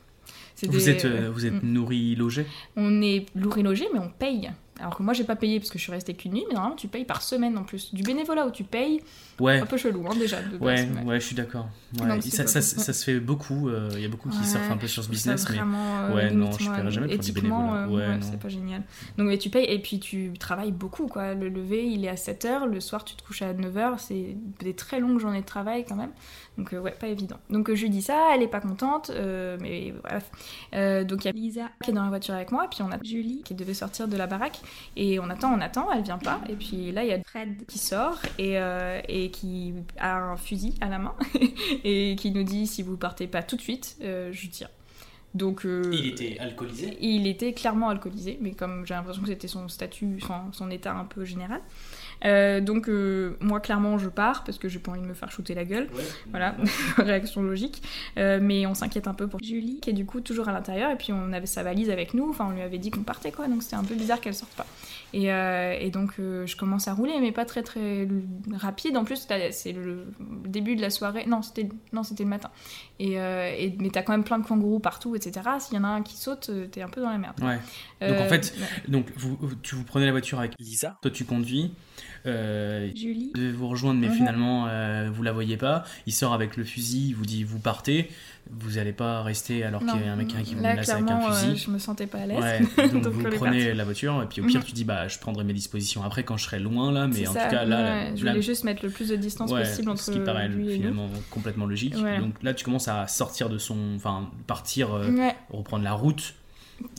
C'est Vous êtes, euh, vous êtes Mm. nourri, logé on est et logé, mais on paye. Alors que moi, j'ai pas payé parce que je suis restée qu'une nuit, mais normalement, tu payes par semaine en plus. Du bénévolat où tu payes, Ouais, un peu chelou, hein, déjà. de ouais, base, ouais, je suis d'accord. Ouais. Ça, se fait beaucoup. euh, Il y a beaucoup qui surfent un peu sur ce business, mais euh, ouais, non, je moi, paierais jamais pour du bénévolat. euh, Ouais, c'est pas génial. Donc mais tu payes et puis tu travailles beaucoup quoi. Le lever, il est à 7h, le soir tu te couches à 9h, c'est des très longues journées de travail quand même. Donc euh, ouais, pas évident. Donc je lui dis ça, elle est pas contente, mais bref. Donc il y a Lisa qui est dans la voiture avec moi, puis on a Julie qui devait sortir de la baraque et on attend, on attend, elle vient pas. Et puis là il y a Fred qui sort et, et qui a un fusil à la main *laughs* et qui nous dit si vous partez pas tout de suite, euh, je tire. Donc euh, Il était alcoolisé il était clairement alcoolisé, mais comme j'ai l'impression que c'était son statut, enfin, son état un peu général. Euh, donc euh, moi clairement je pars parce que j'ai pas envie de me faire shooter la gueule. Voilà, *laughs* réaction logique. Euh, mais on s'inquiète un peu pour Julie, qui est du coup toujours à l'intérieur, et puis on avait sa valise avec nous, enfin on lui avait dit qu'on partait quoi, donc c'était un peu bizarre qu'elle sorte pas. Et, euh, et donc euh, je commence à rouler, mais pas très très rapide. En plus, c'est le début de la soirée, non c'était non c'était le matin. Et, euh, et- mais t'as quand même plein de kangourous partout, etc. S'il y en a un qui saute, t'es un peu dans la merde. Ouais. Donc, en fait, ouais. Donc, vous- tu vous prenez la voiture avec Lisa toi, tu conduis. Euh, Julie. il devait vous rejoindre, mais Mhm. finalement, euh, vous la voyez pas. Il sort avec le fusil, il vous dit vous partez. Vous allez pas rester alors qu'il y a un mec qui vous là, menace avec un euh, fusil. je me sentais pas à l'aise. Ouais, *laughs* donc, Donc, vous prenez la voiture et puis au pire Mhm. tu dis bah je prendrai mes dispositions après quand je serai loin là mais en ça, tout cas là, ouais, je la- voulais juste mettre le plus de distance ouais, possible entre ce qui paraît lui et finalement complètement logique donc là tu commences à sortir de son enfin partir euh, Ouais, reprendre la route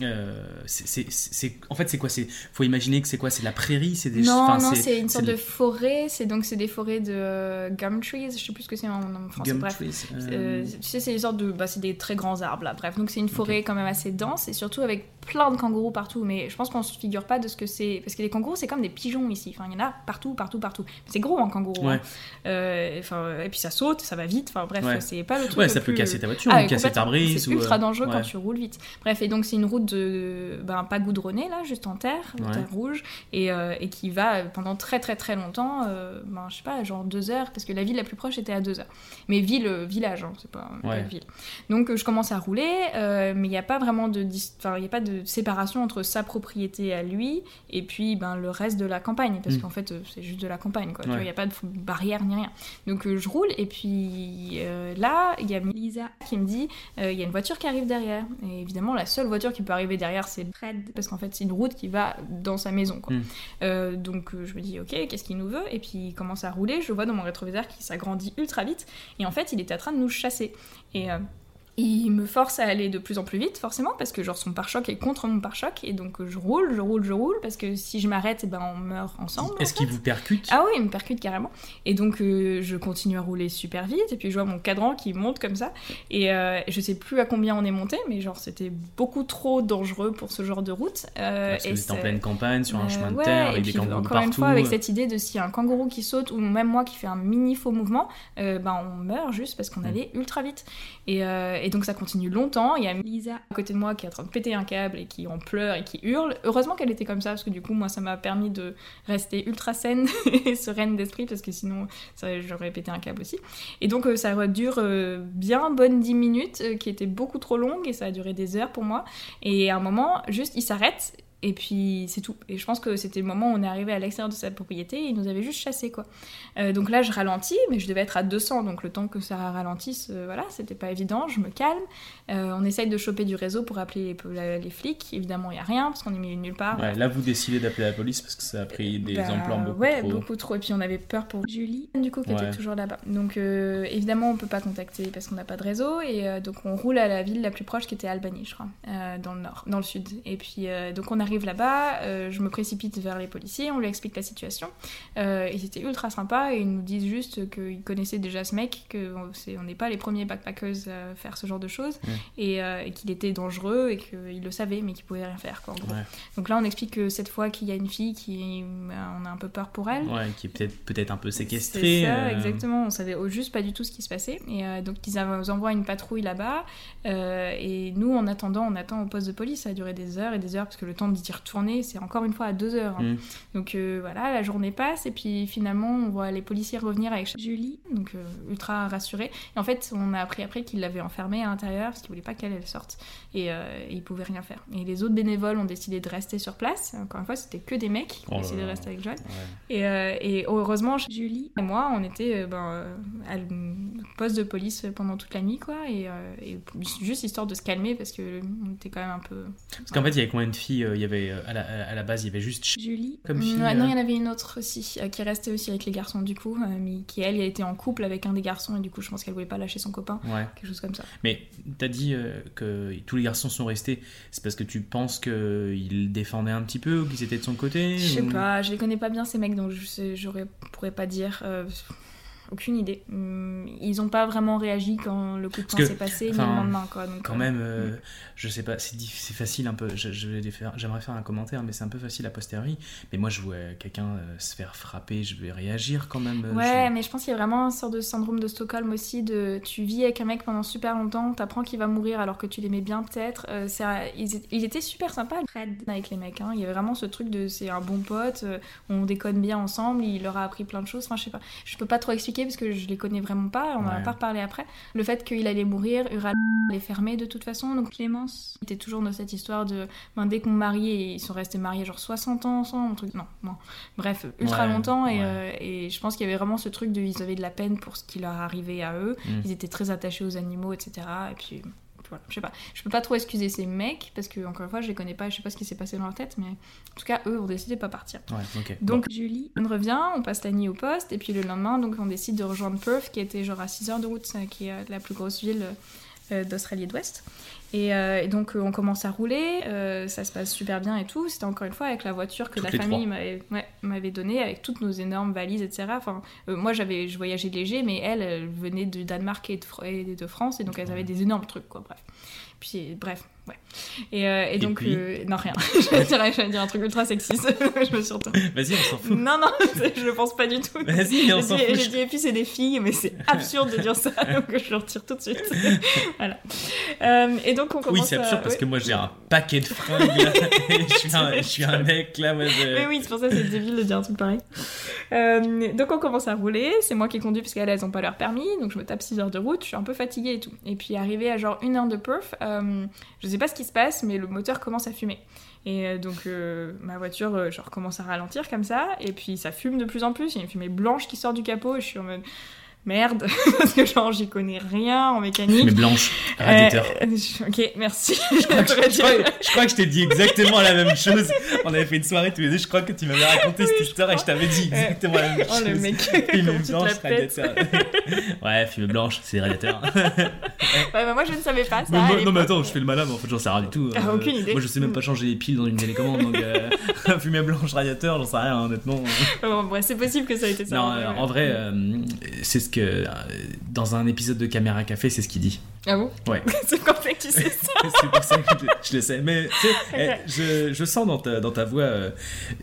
Euh, c'est- en fait c'est quoi c'est faut imaginer que c'est quoi c'est de la prairie c'est des non, non, c'est une sorte de forêt. C'est donc c'est des forêts de euh, gum trees. Je sais plus ce que c'est en, en français. gum Bref, trees, euh, tu sais, c'est une sorte de, bah, c'est des très grands arbres là. Bref, donc c'est une forêt quand même assez dense et surtout avec plein de kangourous partout. Mais je pense qu'on se figure pas de ce que c'est parce que les kangourous c'est comme des pigeons ici. Enfin, il y en a partout, partout, partout. C'est gros un kangourou. Ouais. hein. Euh, enfin, et puis ça saute, ça va vite. Enfin bref, Ouais. c'est pas le truc. ouais ça peut plus- casser ta voiture Ah, ou casser ta brise C'est ultra euh, dangereux quand tu roules vite. Bref, et donc c'est une route de, ben, pas goudronnée là, juste en terre, en terre rouge, et, euh, et qui va pendant très très très longtemps, euh, ben, je sais pas, genre deux heures, parce que la ville la plus proche était à deux heures. Mais ville, village, hein, c'est pas, pas ville. Donc je commence à rouler, mais il n'y a pas vraiment de, enfin il y a pas de séparation entre sa propriété à lui et puis ben le reste de la campagne, parce Mm. qu'en fait euh, c'est juste de la campagne, quoi. Ouais. il n'y a pas de barrière ni rien. Donc euh, je roule et puis euh, là il y a Lisa qui me dit euh, il y a une voiture qui arrive derrière. Et évidemment la seule voiture qui peut arriver derrière c'est Fred parce qu'en fait c'est une route qui va dans sa maison. Quoi. Mm. Donc je me dis ok qu'est-ce qu'il nous veut? Et puis il commence à rouler. Je vois dans mon rétroviseur qui s'agrandit ultra vite et en fait il était en train de nous chasser. Et il me force à aller de plus en plus vite, forcément, parce que genre son pare-choc est contre mon pare-choc, et donc je roule, je roule, je roule, parce que si je m'arrête, eh ben on meurt ensemble. est-ce en qu'il vous percute? Ah oui, il me percute carrément. Et donc euh, je continue à rouler super vite, et puis je vois mon cadran qui monte comme ça, et euh, je sais plus à combien on est monté, mais genre c'était beaucoup trop dangereux pour ce genre de route. euh, parce que et êtes en c'est- pleine campagne sur un euh, chemin de ouais, terre avec des kangourous encore partout une fois, avec cette idée de s'il y a un kangourou qui saute, ou même moi qui fais un mini faux mouvement, euh, ben on meurt juste parce qu'on Mm. allait ultra vite. Et, et donc ça continue longtemps. Il y a Lisa à côté de moi qui est en train de péter un câble et qui en pleure et qui hurle. Heureusement qu'elle était comme ça, parce que du coup, moi, ça m'a permis de rester ultra saine *laughs* et sereine d'esprit, parce que sinon, j'aurais pété un câble aussi. Et donc, euh, ça dure euh, bien bonne 10 minutes, euh, qui étaient beaucoup trop longues, et ça a duré des heures pour moi. Et à un moment, juste, il s'arrête. Et puis c'est tout. Et je pense que c'était le moment où on est arrivé à l'extérieur de sa propriété et il nous avait juste chassé quoi. Euh, donc là je ralentis, mais je devais être à 200, donc le temps que ça ralentisse, euh, voilà, c'était pas évident. Je me calme. Euh, on essaye de choper du réseau pour appeler les, flics. Évidemment il y a rien parce qu'on est mis nulle part. Ouais, là vous décidez d'appeler la police parce que ça a pris des Bah, ampleurs beaucoup ouais, trop beaucoup trop. Et puis on avait peur pour Julie, du coup, qui Ouais. était toujours là-bas. Donc euh, évidemment, on peut pas contacter parce qu'on n'a pas de réseau. Et euh, donc on roule à la ville la plus proche qui était Albany, je crois, euh, dans le nord, dans le sud. Et puis euh, donc on arrive là-bas, euh, je me précipite vers les policiers, on lui explique la situation. Euh, ils étaient ultra sympas et ils nous disent juste qu'ils connaissaient déjà ce mec, qu'on on n'est pas les premiers backpackers à faire ce genre de choses. Et, euh, et qu'il était dangereux et qu'il le savait, mais qu'il pouvait rien faire, quoi, en gros. Ouais. Donc là, on explique que cette fois qu'il y a une fille qui, bah, on a un peu peur pour elle. Ouais, qui est peut-être peut-être un peu C'est séquestrée. ça, euh, exactement. On savait juste pas du tout ce qui se passait. Et donc, ils envoient une patrouille là-bas. et nous, en attendant, on attend au poste de police. Ça a duré des heures et des heures parce que le temps d'y retourner, c'est encore une fois à 2 heures. hein. Mm. Donc euh, voilà, la journée passe et puis finalement on voit les policiers revenir avec Julie, donc euh, ultra rassurée. Et en fait, on a appris après qu'ils l'avaient enfermée à l'intérieur parce qu'ils voulaient pas qu'elle elle sorte et, euh, et ils pouvaient rien faire. Et les autres bénévoles ont décidé de rester sur place. Encore une fois, c'était que des mecs qui Oh ont là décidé de rester avec. Ouais. Et, euh, et heureusement, Julie et moi, on était ben, à poste de police pendant toute la nuit, quoi. Et, et juste histoire de se calmer parce que on était quand même un peu. Parce qu'en fait, il y avait combien de filles Il y avait euh, à la, à la base, il y avait juste. Julie. Comme Mm, fille, Non, euh. il y en avait une autre aussi euh, qui restait aussi avec les garçons du coup, mais qui elle, elle était en couple avec un des garçons et du coup, je pense qu'elle voulait pas lâcher son copain, Ouais. quelque chose comme ça. Mais t'as dit que tous les garçons sont restés. C'est parce que tu penses qu'ils défendaient un petit peu ou qu'ils étaient de son côté Je sais ou- pas, je les connais pas bien ces mecs, donc je sais- j'aurais pourrais pas dire. euh, aucune idée. Hum, Ils ont pas vraiment réagi quand le coup de poing s'est passé, ni le lendemain, quoi. Donc, Quand euh, même, euh, je sais pas, c'est facile un peu. les faire- J'aimerais faire un commentaire, mais c'est un peu facile a posteriori. Mais moi, je vois quelqu'un euh, se faire frapper, je vais réagir quand même. euh, Ouais, je- mais je pense qu'il y a vraiment une sorte de syndrome de Stockholm aussi. De tu vis avec un mec pendant super longtemps, t'apprends qu'il va mourir alors que tu l'aimais bien peut-être. Euh, un- ils, ils étaient super sympas Fred, avec les mecs. Hein. Il y avait vraiment ce truc de c'est un bon pote, on déconne bien ensemble, il leur a appris plein de choses. Enfin, je sais pas. Je peux pas trop expliquer parce que je les connais vraiment pas. On en a pas reparlé après. Le fait qu'il allait mourir, Ural allait fermer de toute façon. Donc Clémence était toujours dans cette histoire de ben, dès qu'on mariait, ils sont restés mariés genre 60 ans ensemble, un truc. Non, non. Bref, ultra Ouais, longtemps et, ouais. euh, et je pense qu'il y avait vraiment ce truc de ils avaient de la peine pour ce qui leur arrivait à eux. Mm. Ils étaient très attachés aux animaux, etc. Et puis voilà, je sais pas. Je peux pas trop excuser ces mecs parce que encore une fois, je les connais pas, je sais pas ce qui s'est passé dans leur tête, mais en tout cas, eux ont décidé de pas partir. Ouais. Donc Julie, on revient, on passe la nuit au poste, et puis le lendemain, donc on décide de rejoindre Perth, qui était genre à 6 heures de route, qui est euh, la plus grosse ville euh, d'Australie de l'Ouest. Et, euh, et donc euh, on commence à rouler, euh, ça se passe super bien et tout. C'était encore une fois avec la voiture que Toutes la famille m'avait ouais, donnée, avec toutes nos énormes valises, etc. Enfin, euh, moi j'avais, je voyageais léger, mais elle, elle venait de Danemark et de, et de France, et donc elles avaient des énormes trucs, quoi. Bref. Puis bref, ouais. Et, euh, et Et donc, puis euh, non rien. *laughs* je vais dire, je vais dire un truc ultra sexiste. *laughs* je me suis. Vas-y, on s'en fout. Non, non, *laughs* je le pense pas du tout. Vas-y, on s'en fout. j'ai dit, et puis c'est des filles, mais c'est absurde de dire ça, donc je le retire tout de suite. voilà. Euh, et donc on commence Oui, c'est absurde à- parce ouais. que moi j'ai un paquet de fringues là, et je, suis un, je suis un mec là, moi je... Mais oui, c'est pour ça que c'est débile de dire un truc pareil. Donc on commence à rouler, c'est moi qui conduis parce qu'elles, elles ont pas leur permis, donc je me tape 6 heures de route, je suis un peu fatiguée et tout. Et puis arrivé à genre une heure de perf, je sais pas ce qui se passe, mais le moteur commence à fumer. Et euh, donc euh, ma voiture, euh, genre commence à ralentir comme ça, et puis ça fume de plus en plus, il y a une fumée blanche qui sort du capot, et je suis en mode merde, *laughs* parce que genre j'y connais rien en mécanique. Mais blanche, radiateur. Euh, *laughs* je- ok, merci. *laughs* Je crois, que, je, crois- je crois que je t'ai dit exactement la même chose. On avait fait une soirée tous les deux. Je crois que tu m'avais raconté cette histoire et je t'avais dit exactement la même Oh chose. le mec, te blanche, radiateur. ouais, fumée blanche, c'est radiateur. Ouais, bah, moi je ne savais pas ça. Mais à moi- non, mais attends, je fais le malin, mais en fait, j'en sais rien du tout. Ah, Euh, aucune idée. Moi, je sais même pas changer les piles dans une télécommande, donc euh, fumée blanche, radiateur, j'en sais rien, honnêtement. Bon, bref, c'est possible que ça ait été ça. Non, euh, ouais. en vrai, euh, c'est ce que. euh, dans un épisode de Caméra Café, c'est ce qu'il dit. Ah bon? Ouais. *laughs* C'est fait que tu sais ça. *laughs* c'est pour ça que je, le sais. Mais tu sais, eh, je, je sens dans ta, dans ta voix, euh,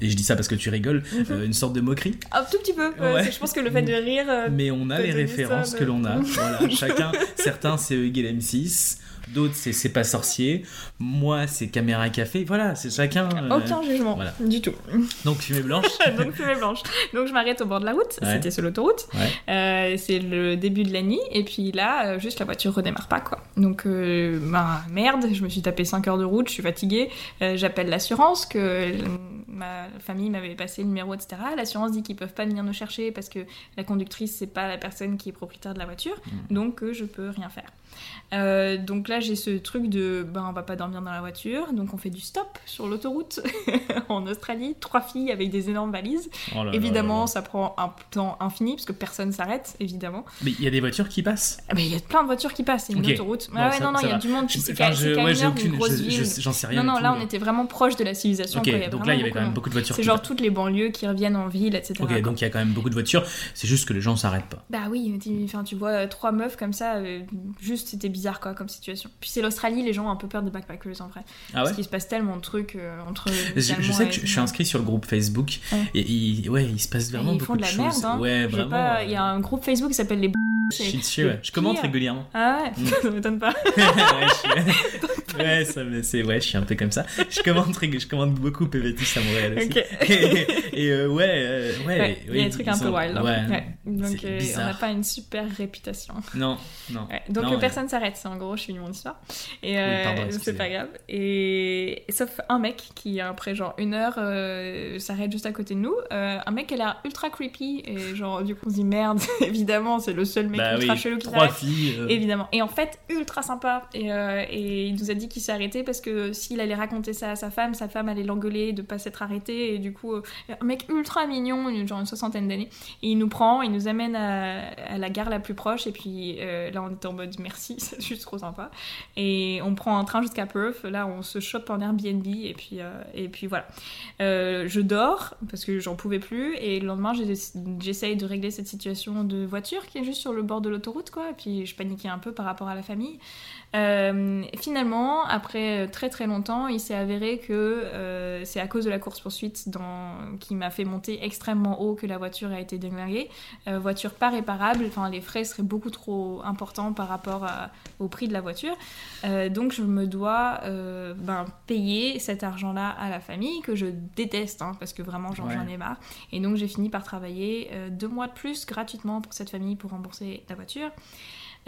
et je dis ça parce que tu rigoles, euh, une sorte de moquerie. Un tout petit peu. Ouais. Je pense que le fait de rire. Mais on a les références ça, que l'on a. Voilà, *laughs* chacun, certains c'est égale M6, d'autres c'est C'est pas sorcier, moi c'est Caméra Café. Voilà, c'est chacun. euh, Aucun jugement. voilà. Du tout. Donc fumée blanche. *laughs* Donc fumée blanche. Donc je m'arrête au bord de la route. Ouais. C'était sur l'autoroute. Ouais. Euh, c'est le début de la nuit. Et puis là, euh, juste la voiture redémarre pas quoi. Donc euh, bah, merde, je me suis tapé 5 heures de route, je suis fatiguée. J'appelle l'assurance que ma famille m'avait passé le numéro, etc. L'assurance dit qu'ils peuvent pas venir nous chercher parce que la conductrice c'est pas la personne qui est propriétaire de la voiture. Mm. Donc je peux rien faire. Euh, donc là j'ai ce truc de ben on va pas dormir dans la voiture, donc on fait du stop sur l'autoroute *laughs* en Australie, trois filles avec des énormes valises. Oh là évidemment là là. ça prend un temps infini parce que personne s'arrête évidemment. Mais il y a des voitures qui passent. Ah, Mais il y a plein de voitures qui passent, c'est une autoroute. Ah ouais ça- non non il y a va. du monde, c'est Enfin, je- ouais, j'ai aucune. J'en sais rien. Non non là on était vraiment proche de la civilisation. Quoi, donc là il y avait quand même beaucoup de voitures. C'est genre toutes les banlieues qui reviennent en ville, etc. Ok, quoi. donc il y a quand même beaucoup de voitures. C'est juste que les gens s'arrêtent pas. Bah oui, tu, vois trois meufs comme ça, euh, juste c'était bizarre quoi comme situation. Puis c'est l'Australie, les gens ont un peu peur des backpackers en vrai. Ah ouais. Parce qu'il se passe tellement de trucs euh, entre. Je, sais que je, je suis inscrit sur le groupe Facebook Ouais. et il, ouais, il se passe vraiment beaucoup de la choses. merde, hein. Ouais, vraiment. pas, il y a un groupe Facebook qui s'appelle les. Shit, ouais. le Je commente régulièrement. Ah ouais, Mm. *laughs* ça m'étonne pas. *laughs* Ouais, je suis- Ouais, ça, me- c'est ouais, je suis un peu comme ça. Je commande, très- je commande beaucoup PVTis à Montréal aussi. *laughs* Et, et, euh, ouais, euh, ouais, Ouais, il y a des trucs un peu wild. hein. Ouais. Donc euh, on n'a pas une super réputation. Non, non. Donc Non, euh, ouais. Personne s'arrête, c'est en gros, je finis mon histoire. Et euh, c'est pas grave. Et sauf un mec qui, après genre une heure, euh, s'arrête juste à côté de nous. Euh, un mec qui a l'air ultra creepy. Et genre, du coup, on se dit merde, *laughs* évidemment, c'est le seul mec Bah ultra oui, chelou qui trois filles. euh, Évidemment. Et en fait, ultra sympa. Et, et il nous a dit qu'il s'est arrêté parce que s'il allait raconter ça à sa femme, sa femme allait l'engueuler de pas s'être arrêté. Et du coup, un mec ultra mignon, une- genre une soixantaine d'années. Et il nous prend, il nous amène à, à la gare la plus proche. Et puis là, on était en mode merci, *laughs* c'est juste trop sympa. Et on prend un train jusqu'à Perth. Là, on se chope en Airbnb. Et puis, euh, et puis voilà. Euh, je dors parce que j'en pouvais plus. Et le lendemain, j'essaye de régler cette situation de voiture qui est juste sur le bord de l'autoroute, quoi. Et puis je paniquais un peu par rapport à la famille. Euh, finalement, après très très longtemps, il s'est avéré que euh, c'est à cause de la course-poursuite dans... qui m'a fait monter extrêmement haut que la voiture a été déglinguée. Euh, voiture pas réparable, enfin les frais seraient beaucoup trop importants par rapport à- au prix de la voiture. Euh, donc je me dois euh, ben, payer cet argent-là à la famille que je déteste hein, parce que vraiment j'en Ouais. ai marre. Et donc j'ai fini par travailler euh, deux mois de plus gratuitement pour cette famille pour rembourser la voiture.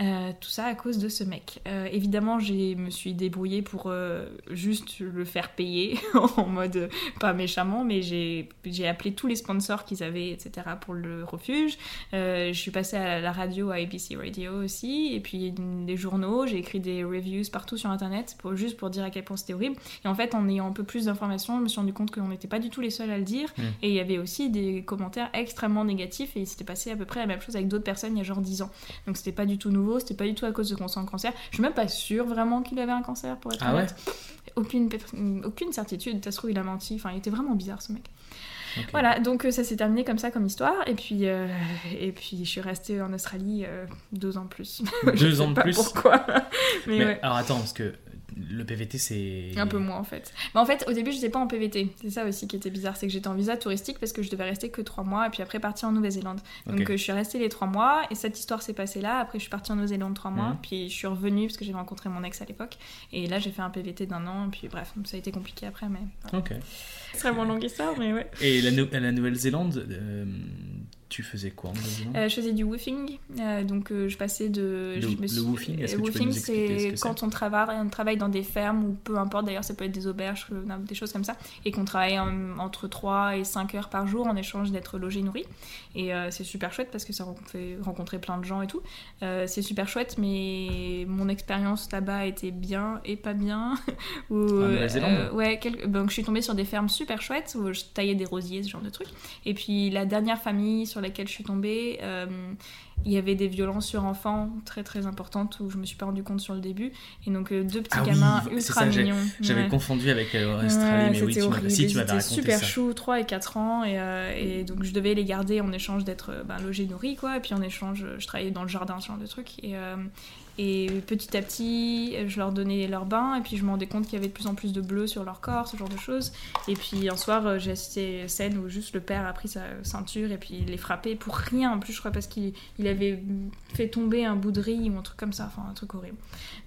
Euh, tout ça à cause de ce mec. Euh, évidemment, je me suis débrouillée pour euh, juste le faire payer *laughs* en mode pas méchamment, mais j'ai appelé tous les sponsors qu'ils avaient, etc. pour le refuge. Je suis passée à la radio, à ABC Radio aussi, et puis des journaux. J'ai écrit des reviews partout sur internet pour juste pour dire à quel point c'était horrible. Et en fait, en ayant un peu plus d'informations, je me suis rendu compte qu'on n'était pas du tout les seuls à le dire. Mm. Et il y avait aussi des commentaires extrêmement négatifs, et il s'était passé à peu près la même chose avec d'autres personnes il y a genre 10 ans. Donc c'était pas du tout nouveau, c'était pas du tout à cause de un cancer. Je suis même pas sûre vraiment qu'il avait un cancer pour être Ah honnête. Aucune, per- aucune certitude, ça se trouve il a menti, enfin il était vraiment bizarre ce mec. Voilà, donc euh, ça s'est terminé comme ça comme histoire, et puis, euh, et puis je suis restée en Australie euh, deux ans de plus. *laughs* Deux ans de plus. Pourquoi *laughs* Mais, Mais ouais. alors attends, parce que le PVT c'est. Un peu moins en fait. Mais en fait, au début, je n'étais pas en PVT. C'est ça aussi qui était bizarre, c'est que j'étais en visa touristique parce que je devais rester que trois mois et puis après partir en Nouvelle-Zélande. Donc euh, je suis restée les trois mois et cette histoire s'est passée là. Après, je suis partie en Nouvelle-Zélande trois mois, Mhm. puis je suis revenue parce que j'avais rencontré mon ex à l'époque. Et là, j'ai fait un PVT d'un an, et puis bref, ça a été compliqué après, mais. voilà. Ok. Extrêmement longue histoire, mais ouais. Et la Nouvelle-Zélande, euh, tu faisais quoi en Euh, je faisais du woofing, euh, donc euh, je passais de. Le- je me le suis- woofing, est-ce que tu peux woofing, nous expliquer ce c'est quand on travaille, on travaille dans des fermes ou peu importe, d'ailleurs ça peut être des auberges, euh, des choses comme ça, et qu'on travaille en- entre 3 et 5 heures par jour en échange d'être logé, nourri. Et c'est super chouette parce que ça fait rencontrer plein de gens et tout. C'est super chouette, mais mon expérience là-bas était bien et pas bien. *laughs* Ou, Ouais, quel- donc je suis tombée sur des fermes super chouettes où je taillais des rosiers, ce genre de trucs. Et puis la dernière famille sur laquelle je suis tombée, euh, il y avait des violences sur enfants très très importantes où je me suis pas rendu compte sur le début. Et donc euh, deux petits Ah oui, gamins c'est ultra ça, mignons. J'avais Ouais. confondu avec euh, Australie, mais oui, c'était tu m'avais si, super ça. chou, 3 et 4 ans, et, et donc je devais les garder en échange d'être ben, logés, nourris, quoi. Et puis en échange, je travaillais dans le jardin, ce genre de truc. Et, et petit à petit, je leur donnais leur bain, et puis je me rendais compte qu'il y avait de plus en plus de bleu sur leur corps, ce genre de choses. Et puis un soir, euh, j'ai assisté à une scène où juste le père a pris sa ceinture et puis il les frappait pour rien, en plus, je crois, parce qu'il il avait fait tomber un bout de riz ou un truc comme ça, enfin un truc horrible.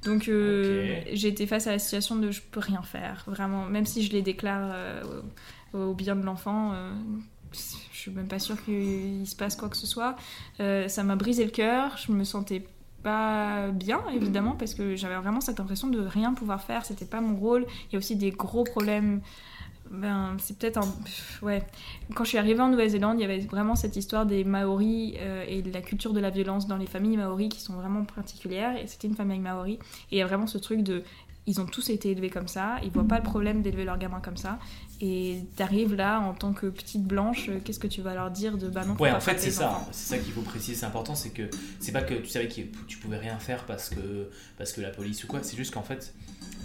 Donc euh, été face à la situation de je peux rien faire, vraiment, même si je les déclare euh, au, bien de l'enfant. euh, je suis même pas sûre qu'il se passe quoi que ce soit. Ça m'a brisé le cœur, je me sentais pas bien évidemment parce que j'avais vraiment cette impression de rien pouvoir faire, c'était pas mon rôle. Il y a aussi des gros problèmes. Ben, c'est peut-être un. Ouais. Quand je suis arrivée en Nouvelle-Zélande, il y avait vraiment cette histoire des Maoris euh, et de la culture de la violence dans les familles Maoris qui sont vraiment particulières. Et c'était une famille Maori. Et il y a vraiment ce truc de. Ils ont tous été élevés comme ça, ils voient pas le problème d'élever leurs gamins comme ça. Et t'arrives là en tant que petite blanche, euh, qu'est-ce que tu vas leur dire de bah non, Ouais, en fait, c'est ça. C'est ça qu'il faut préciser. C'est important, c'est que c'est pas que tu savais que tu pouvais rien faire parce que parce que la police ou quoi. C'est juste qu'en fait,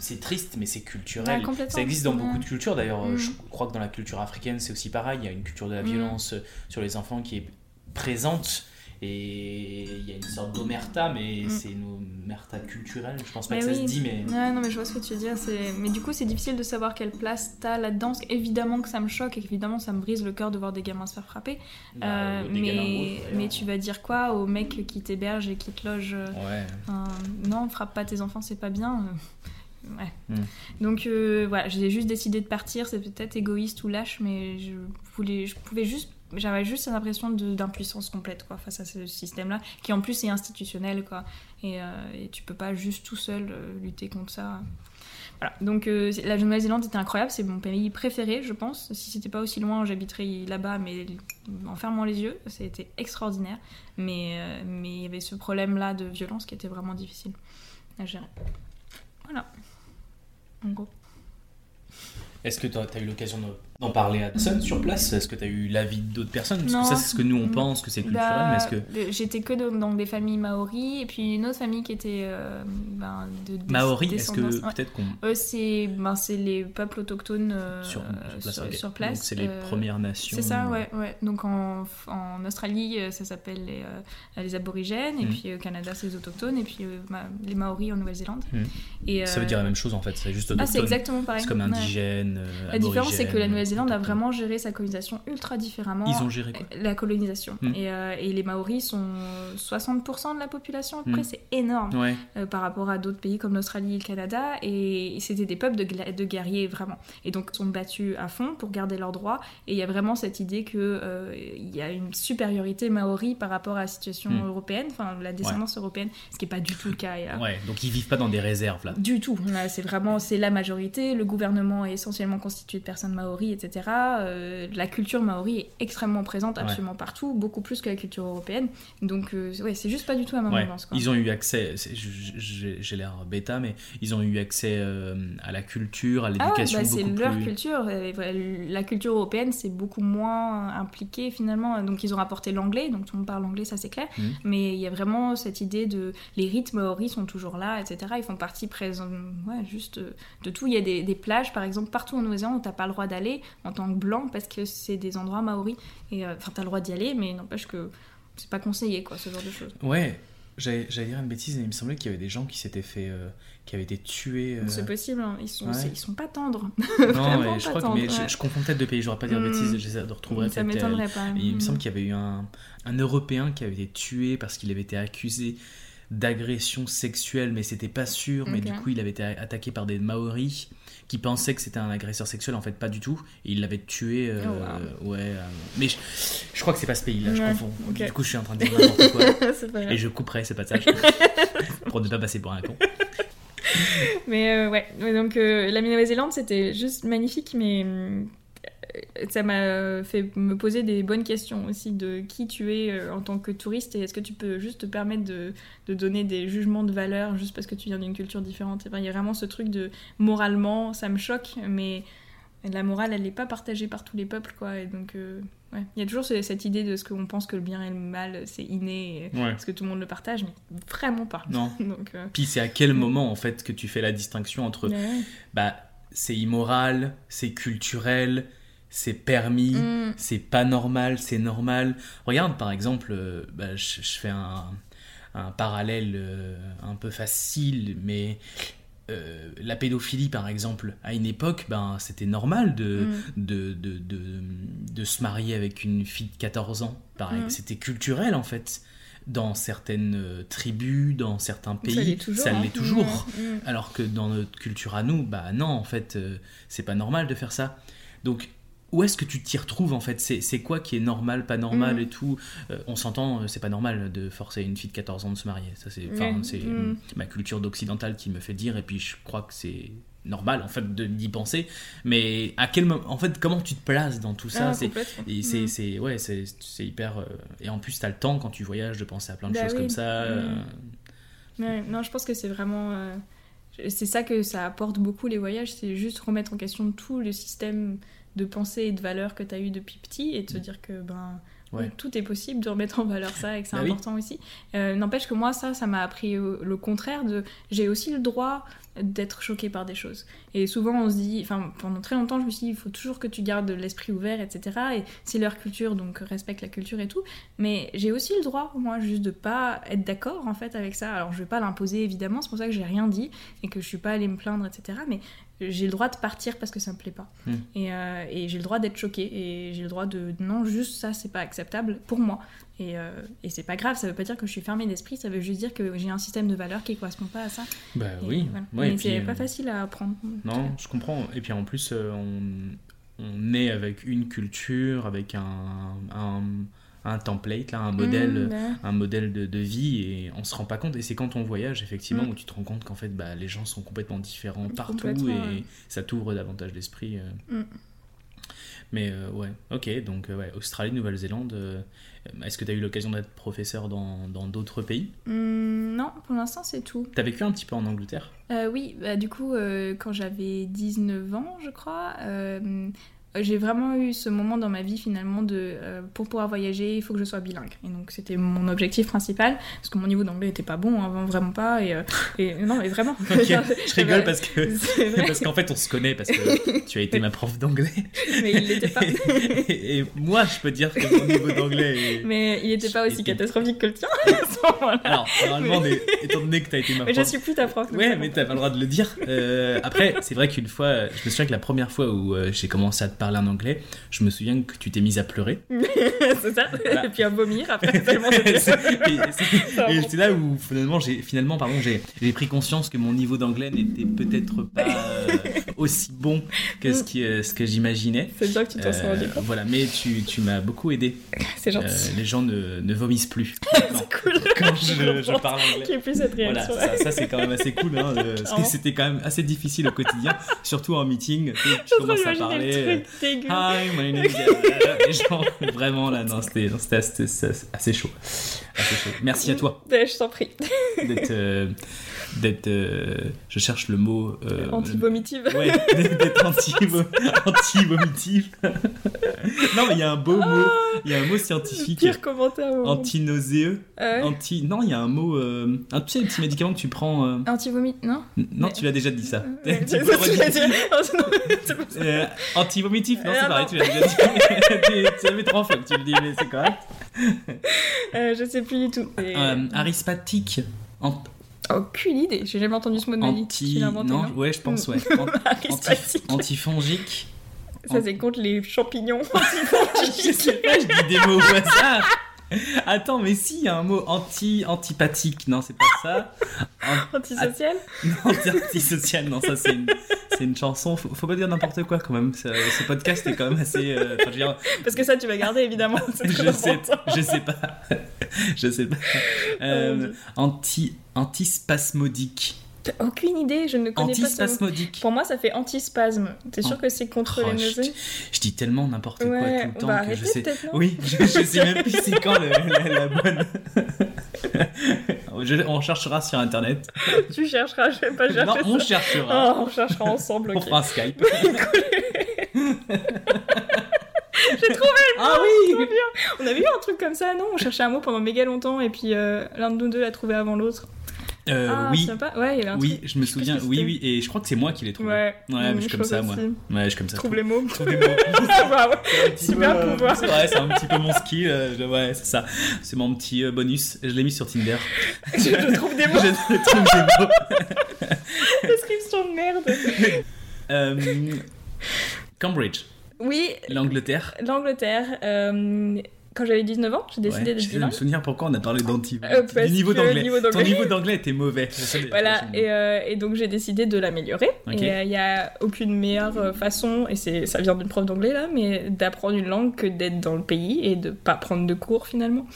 c'est triste, mais c'est culturel. Ouais, complètement. ça existe dans beaucoup de cultures. D'ailleurs, Mm. je crois que dans la culture africaine, c'est aussi pareil. Il y a une culture de la Mm. violence sur les enfants qui est présente. Et il y a une sorte d'omerta, mais Mm. c'est une omerta culturelle. Je pense pas Mais que ça se dit, mais. Ouais, non, mais je vois ce que tu veux dire. Mais du coup, c'est difficile de savoir quelle place t'as là-dedans. parce qu'évidemment que ça me choque, et évidemment ça me brise le cœur de voir des gamins se faire frapper. Bah, Euh, gamins mais, tu vas dire quoi au mec qui t'héberge et qui te loge euh, Ouais. Non, frappe pas tes enfants, c'est pas bien. euh, ouais. Mm. Donc euh, voilà, j'ai juste décidé de partir. C'est peut-être égoïste ou lâche, mais je voulais, je pouvais juste, j'avais juste cette impression d'impuissance complète quoi face à ce système-là, qui en plus est institutionnel quoi. Et, euh, et tu peux pas juste tout seul euh, lutter contre ça. Voilà. Donc euh, la Nouvelle-Zélande était incroyable, c'est mon pays préféré, je pense. Si c'était pas aussi loin, j'habiterais là-bas, mais en fermant les yeux, c'était extraordinaire. Mais euh, mais il y avait ce problème-là de violence qui était vraiment difficile à gérer. Voilà. En gros. Est-ce que tu as, eu l'occasion de- d'en parler à personne sur place? Est-ce que tu as eu l'avis d'autres personnes? Parce Non. que ça, c'est ce que nous on pense que c'est culturel, Bah, mais est-ce que. J'étais que dans, des familles maoris et puis une autre famille qui était euh, ben, de, des- Maori, est-ce que ouais. peut-être qu'on. Eux, c'est ben, c'est les peuples autochtones euh, Sur, sur place, sur-. Donc c'est les euh, Premières Nations. C'est ça, ouais, ouais. Donc en, en Australie, euh, ça s'appelle les, les aborigènes, et Mhm. puis au Canada, c'est les autochtones, et puis ma- les Maoris en Nouvelle-Zélande. Et, Ça veut dire la même chose en fait, c'est juste Ah, c'est autochtone. exactement pareil. C'est comme indigène. La différence, c'est que la aborigène, Nouvelle-Zélande a vraiment géré sa colonisation ultra différemment. Ils ont géré quoi La colonisation. Hmm. Et, euh, et les Maoris sont 60% de la population à peu près, Hmm. c'est énorme Ouais, euh, par rapport à d'autres pays comme l'Australie et le Canada. Et c'était des peuples de, guerriers vraiment. Et donc ils sont battus à fond pour garder leurs droits. Et il y a vraiment cette idée qu'il il y a une supériorité maori par rapport à la situation Hmm. européenne, enfin la descendance européenne, ce qui n'est pas du tout le cas. Ouais, donc ils vivent pas dans des réserves là. du tout. C'est vraiment c'est la majorité. Le gouvernement est essentiellement constitué de personnes maoris, etc. Euh, la culture maori est extrêmement présente Ouais. absolument partout, beaucoup plus que la culture européenne. Donc, euh, ouais, c'est juste pas du tout la même Ouais, quoi. ils ont eu accès, j'ai l'air bêta, mais ils ont eu accès euh, à la culture, à Ah l'éducation bah, c'est leur plus. culture. La culture européenne, c'est beaucoup moins impliqué finalement. Donc, ils ont rapporté l'anglais, donc tout le monde parle anglais, ça c'est clair. Mhm. Mais il y a vraiment cette idée de. Les rites maoris sont toujours là, etc. Ils font partie présent, ouais, juste euh, de tout. Il y a des, des plages, par exemple, partout en Nouvelle-Zélande où t'as pas le droit d'aller en tant que blanc parce que c'est des endroits maoris. Et euh, enfin, t'as le droit d'y aller, mais n'empêche que c'est pas conseillé, quoi, ce genre de choses. Ouais, j'allais dire une bêtise, mais il me semblait qu'il y avait des gens qui s'étaient fait, euh, qui avaient été tués. euh, C'est possible, hein. ils, sont, ouais. ils sont pas tendres. *laughs* Non, ouais, je crois que mais je, ouais. je confonds peut-être de pays, je voudrais pas dire de Hmm. bêtises, j'essaie de retrouver Ça m'étonnerait pas. Et il me Mm. semble qu'il y avait eu un, un Européen qui avait été tué parce qu'il avait été accusé d'agression sexuelle, mais c'était pas sûr. Mais du coup, il avait été attaqué par des Maoris qui pensaient que c'était un agresseur sexuel, en fait, pas du tout. Et il l'avait tué. euh, Oh, Ouais. euh, mais je, je crois que c'est pas ce pays-là, je confonds. ok. Du coup, je suis en train de dire n'importe quoi. *laughs* c'est pas grave. Et je couperai ce passage *laughs* pour ne pas passer pour un con. Mais euh, ouais, donc la Nouvelle-Zélande c'était juste magnifique, mais euh, ça m'a fait me poser des bonnes questions aussi de qui tu es euh, en tant que touriste et est-ce que tu peux juste te permettre de, de donner des jugements de valeur juste parce que tu viens d'une culture différente? Ben, Il y a vraiment ce truc de moralement, ça me choque, mais la morale elle n'est pas partagée par tous les peuples quoi. Et donc euh, ouais, il y a toujours ce- cette idée de ce qu'on pense que le bien et le mal c'est inné, Ouais. parce que tout le monde le partage, mais vraiment pas. Non. *laughs* donc euh, Puis c'est à quel moment, en fait, que tu fais la distinction entre ouais. bah, c'est immoral, c'est culturel, c'est permis, Mm. c'est pas normal, c'est normal. Regarde, par exemple, euh, bah, je, je fais un, un parallèle euh, un peu facile, mais euh, la pédophilie, par exemple, à une époque, ben, c'était normal de, Mm. de, de, de, de se marier avec une fille de 14 ans. Mm. C'était culturel, en fait. Dans certaines tribus, dans certains pays, ça l'est toujours. ça hein. toujours. Mm. Alors que dans notre culture à nous, bah non, en fait, euh, c'est pas normal de faire ça. Donc, où est-ce que tu t'y retrouves en fait? C'est quoi qui est normal, pas normal Mm. et tout? Euh, On s'entend, euh, c'est pas normal de forcer une fille de 14 ans de se marier. Ça, c'est c'est Mm. ma culture d'occidentale qui me fait dire, et puis je crois que c'est normal en fait d'y penser. Mais à quel moment, en fait, comment tu te places dans tout ça? Ah, C'est c'est Mm. c'est- ouais, c'est hyper. euh, et en plus, t'as le temps quand tu voyages de penser à plein de Bah choses oui. comme ça. euh, Ouais, non, je pense que c'est vraiment. c'est ça que ça apporte beaucoup les voyages, c'est juste remettre en question tout le système de pensée et de valeurs que tu as eu depuis petit et de se dire que ben. Ouais. Tout est possible de remettre en valeur ça et que c'est Bah oui. important aussi. Euh, N'empêche que moi, ça, ça m'a appris euh, le contraire de. J'ai aussi le droit d'être choquée par des choses. Et souvent, on se dit. Enfin, pendant très longtemps, je me suis dit, il faut toujours que tu gardes l'esprit ouvert, etc. Et c'est leur culture, donc respecte la culture et tout. Mais j'ai aussi le droit, moi, juste de pas être d'accord en fait avec ça. Alors je vais pas l'imposer évidemment, c'est pour ça que j'ai rien dit et que je suis pas allée me plaindre, etc. Mais j'ai le droit de partir parce que ça me plaît pas. Mm. Et, euh, et j'ai le droit d'être choquée et j'ai le droit de non, juste ça, c'est pas acceptable pour moi. Et, euh, et c'est pas grave, ça veut pas dire que je suis fermée d'esprit, ça veut juste dire que j'ai un système de valeurs qui correspond pas à ça. Bah Et oui. voilà. Ouais, Mais c'est euh, pas facile à apprendre. Non, je comprends. Et puis en plus, euh, on, on est avec une culture, avec un, un, un template, là, un modèle. Mmh, ouais. un modèle de, de vie et on se rend pas compte et c'est quand on voyage effectivement Mm. où tu te rends compte qu'en fait bah, les gens sont complètement différents partout Complètement, et ouais. ça t'ouvre davantage l'esprit euh. Mm. mais euh, ouais ok donc euh, ouais Australie Nouvelle-Zélande est-ce que tu as eu l'occasion d'être professeur dans d'autres pays? Non, pour l'instant, c'est tout. T'as vécu un petit peu en Angleterre? Euh, oui, bah, du coup, euh, quand j'avais 19 ans, je crois, euh, j'ai vraiment eu ce moment dans ma vie finalement de euh, pour pouvoir voyager, il faut que je sois bilingue. Et donc c'était mon objectif principal parce que mon niveau d'anglais était pas bon, hein, vraiment pas. Et, euh, et non, mais vraiment. *laughs* Je rigole parce que *laughs* parce qu'en fait on se connaît parce que tu as été ma prof d'anglais *laughs* mais il l'était pas. et, et moi je peux dire que mon niveau d'anglais est... mais il était pas aussi catastrophique que le tien à ce moment-là. alors normalement mais étant donné que tu as été ma Mais prof je suis plus ta prof. Ouais, mais t'as pas le droit de le dire. Euh, après, c'est vrai qu'une fois, je me souviens que la première fois où j'ai commencé à te parler en anglais, je me souviens que tu t'es mise à pleurer. *laughs* c'est ça. Voilà. Et puis à vomir après tellement et c'est- *laughs* et c'est là où finalement j'ai finalement pardon j'ai j'ai pris conscience que mon niveau d'anglais n'était peut-être pas *laughs* euh, aussi bon que ce qui euh, ce que j'imaginais. C'est bien que tu t'en sois rendu Euh, compte. voilà, mais tu, tu m'as beaucoup aidé. C'est gentil. les gens ne, ne vomissent plus quand, cool. quand je, je parle anglais. Plus cette Voilà, ça, ça, c'est quand même assez cool, hein, parce que Clairement. c'était quand même assez difficile au quotidien, surtout en meeting. Tu, tu commences à parler. Hi, my name is. Gens, vraiment là, non, c'était assez, assez- chaud. Assez chaud. Merci à toi Ouais, je t'en prie. d'être. euh, d'être euh, je cherche le mot. euh, Anti-vomitive. Ouais, d'être anti- anti-vomitif. *laughs* non, mais il y a un beau mot, il y a un mot scientifique. Pire commentaire. Anti-nauséeux. Ah ouais. Anti. Non, il y a un mot. Euh... Un, tu sais, le petit médicament que tu prends. euh, Anti-vomit, non Non, Mais- tu l'as déjà dit ça. Anti-vomitif, non, c'est pareil, tu l'as déjà dit. *laughs* tu, l'avais trois fois que tu le dis, mais c'est correct. Euh, je sais plus du tout. Et- Euh, arispatique. Ant- Aucune idée. J'ai jamais entendu ce mot de ma vie. anti. Tu l'as inventé, non, non ouais, je pense, ouais. *laughs* An- Arispatique. Antifongique. Ça, c'est contre les champignons. *laughs* je sais pas, je dis des mots au hasard. *laughs* Attends, mais si, il y a un mot anti antipathique. Non, c'est pas ça. An- Antisocial *laughs* Non, anti- antisocial, non, ça c'est une, une chanson. Faut, faut pas dire n'importe quoi quand même. Ce, ce podcast est quand même assez. euh, dire, Parce que ça, tu vas garder, évidemment. *laughs* Je sais, important. je sais pas. je sais pas. Euh, anti, antispasmodique. T'as aucune idée, je ne connais pas ce mot. Antispasmodique. Pour moi, ça fait antispasme. T'es sûr que c'est contre Oh, les nausées je dis tellement n'importe quoi tout le temps que je sais. Oui, *laughs* je, sais même plus c'est quand le- la, la bonne. *laughs* On cherchera sur internet. *laughs* Tu chercheras, je vais pas chercher Non, on cherchera. Oh, on cherchera ensemble, On fera un Skype. J'ai trouvé Ah oui. On avait eu un truc comme ça, non? On cherchait un mot pendant méga longtemps et puis euh, l'un de nous deux l'a trouvé avant l'autre. Euh, ah, Oui, pas... Ouais, il y avait un oui, truc. je me souviens. Oui, oui, et je crois que c'est moi qui l'ai trouvé. Ouais, Ouais, mais Mm, je suis comme ça, moi. Ouais, je suis comme ça. Trouve les mots. Trouve des *laughs* mots. Waouh. C'est un petit Super peu, euh, pouvoir. C'est vrai, c'est un petit peu mon skill. euh, je- ouais, c'est ça. C'est mon petit euh, bonus. Je l'ai mis sur Tinder. je, *laughs* je trouve des *laughs* mots. je trouve des mots. Description de merde. Euh, Cambridge, Oui, l'Angleterre. l'Angleterre. euh, quand j'avais 19 ans, j'ai décidé Ouais, d'être je vais me bilingue. souvenir pourquoi on a parlé d'anti. Euh, du niveau d'anglais. niveau Ton d'anglais. niveau d'anglais était mauvais. *laughs* Voilà, et, euh, et donc j'ai décidé de l'améliorer. Et euh, il n'y a aucune meilleure euh, façon, et c'est ça vient d'une prof d'anglais là, mais d'apprendre une langue que d'être dans le pays et de pas prendre de cours finalement.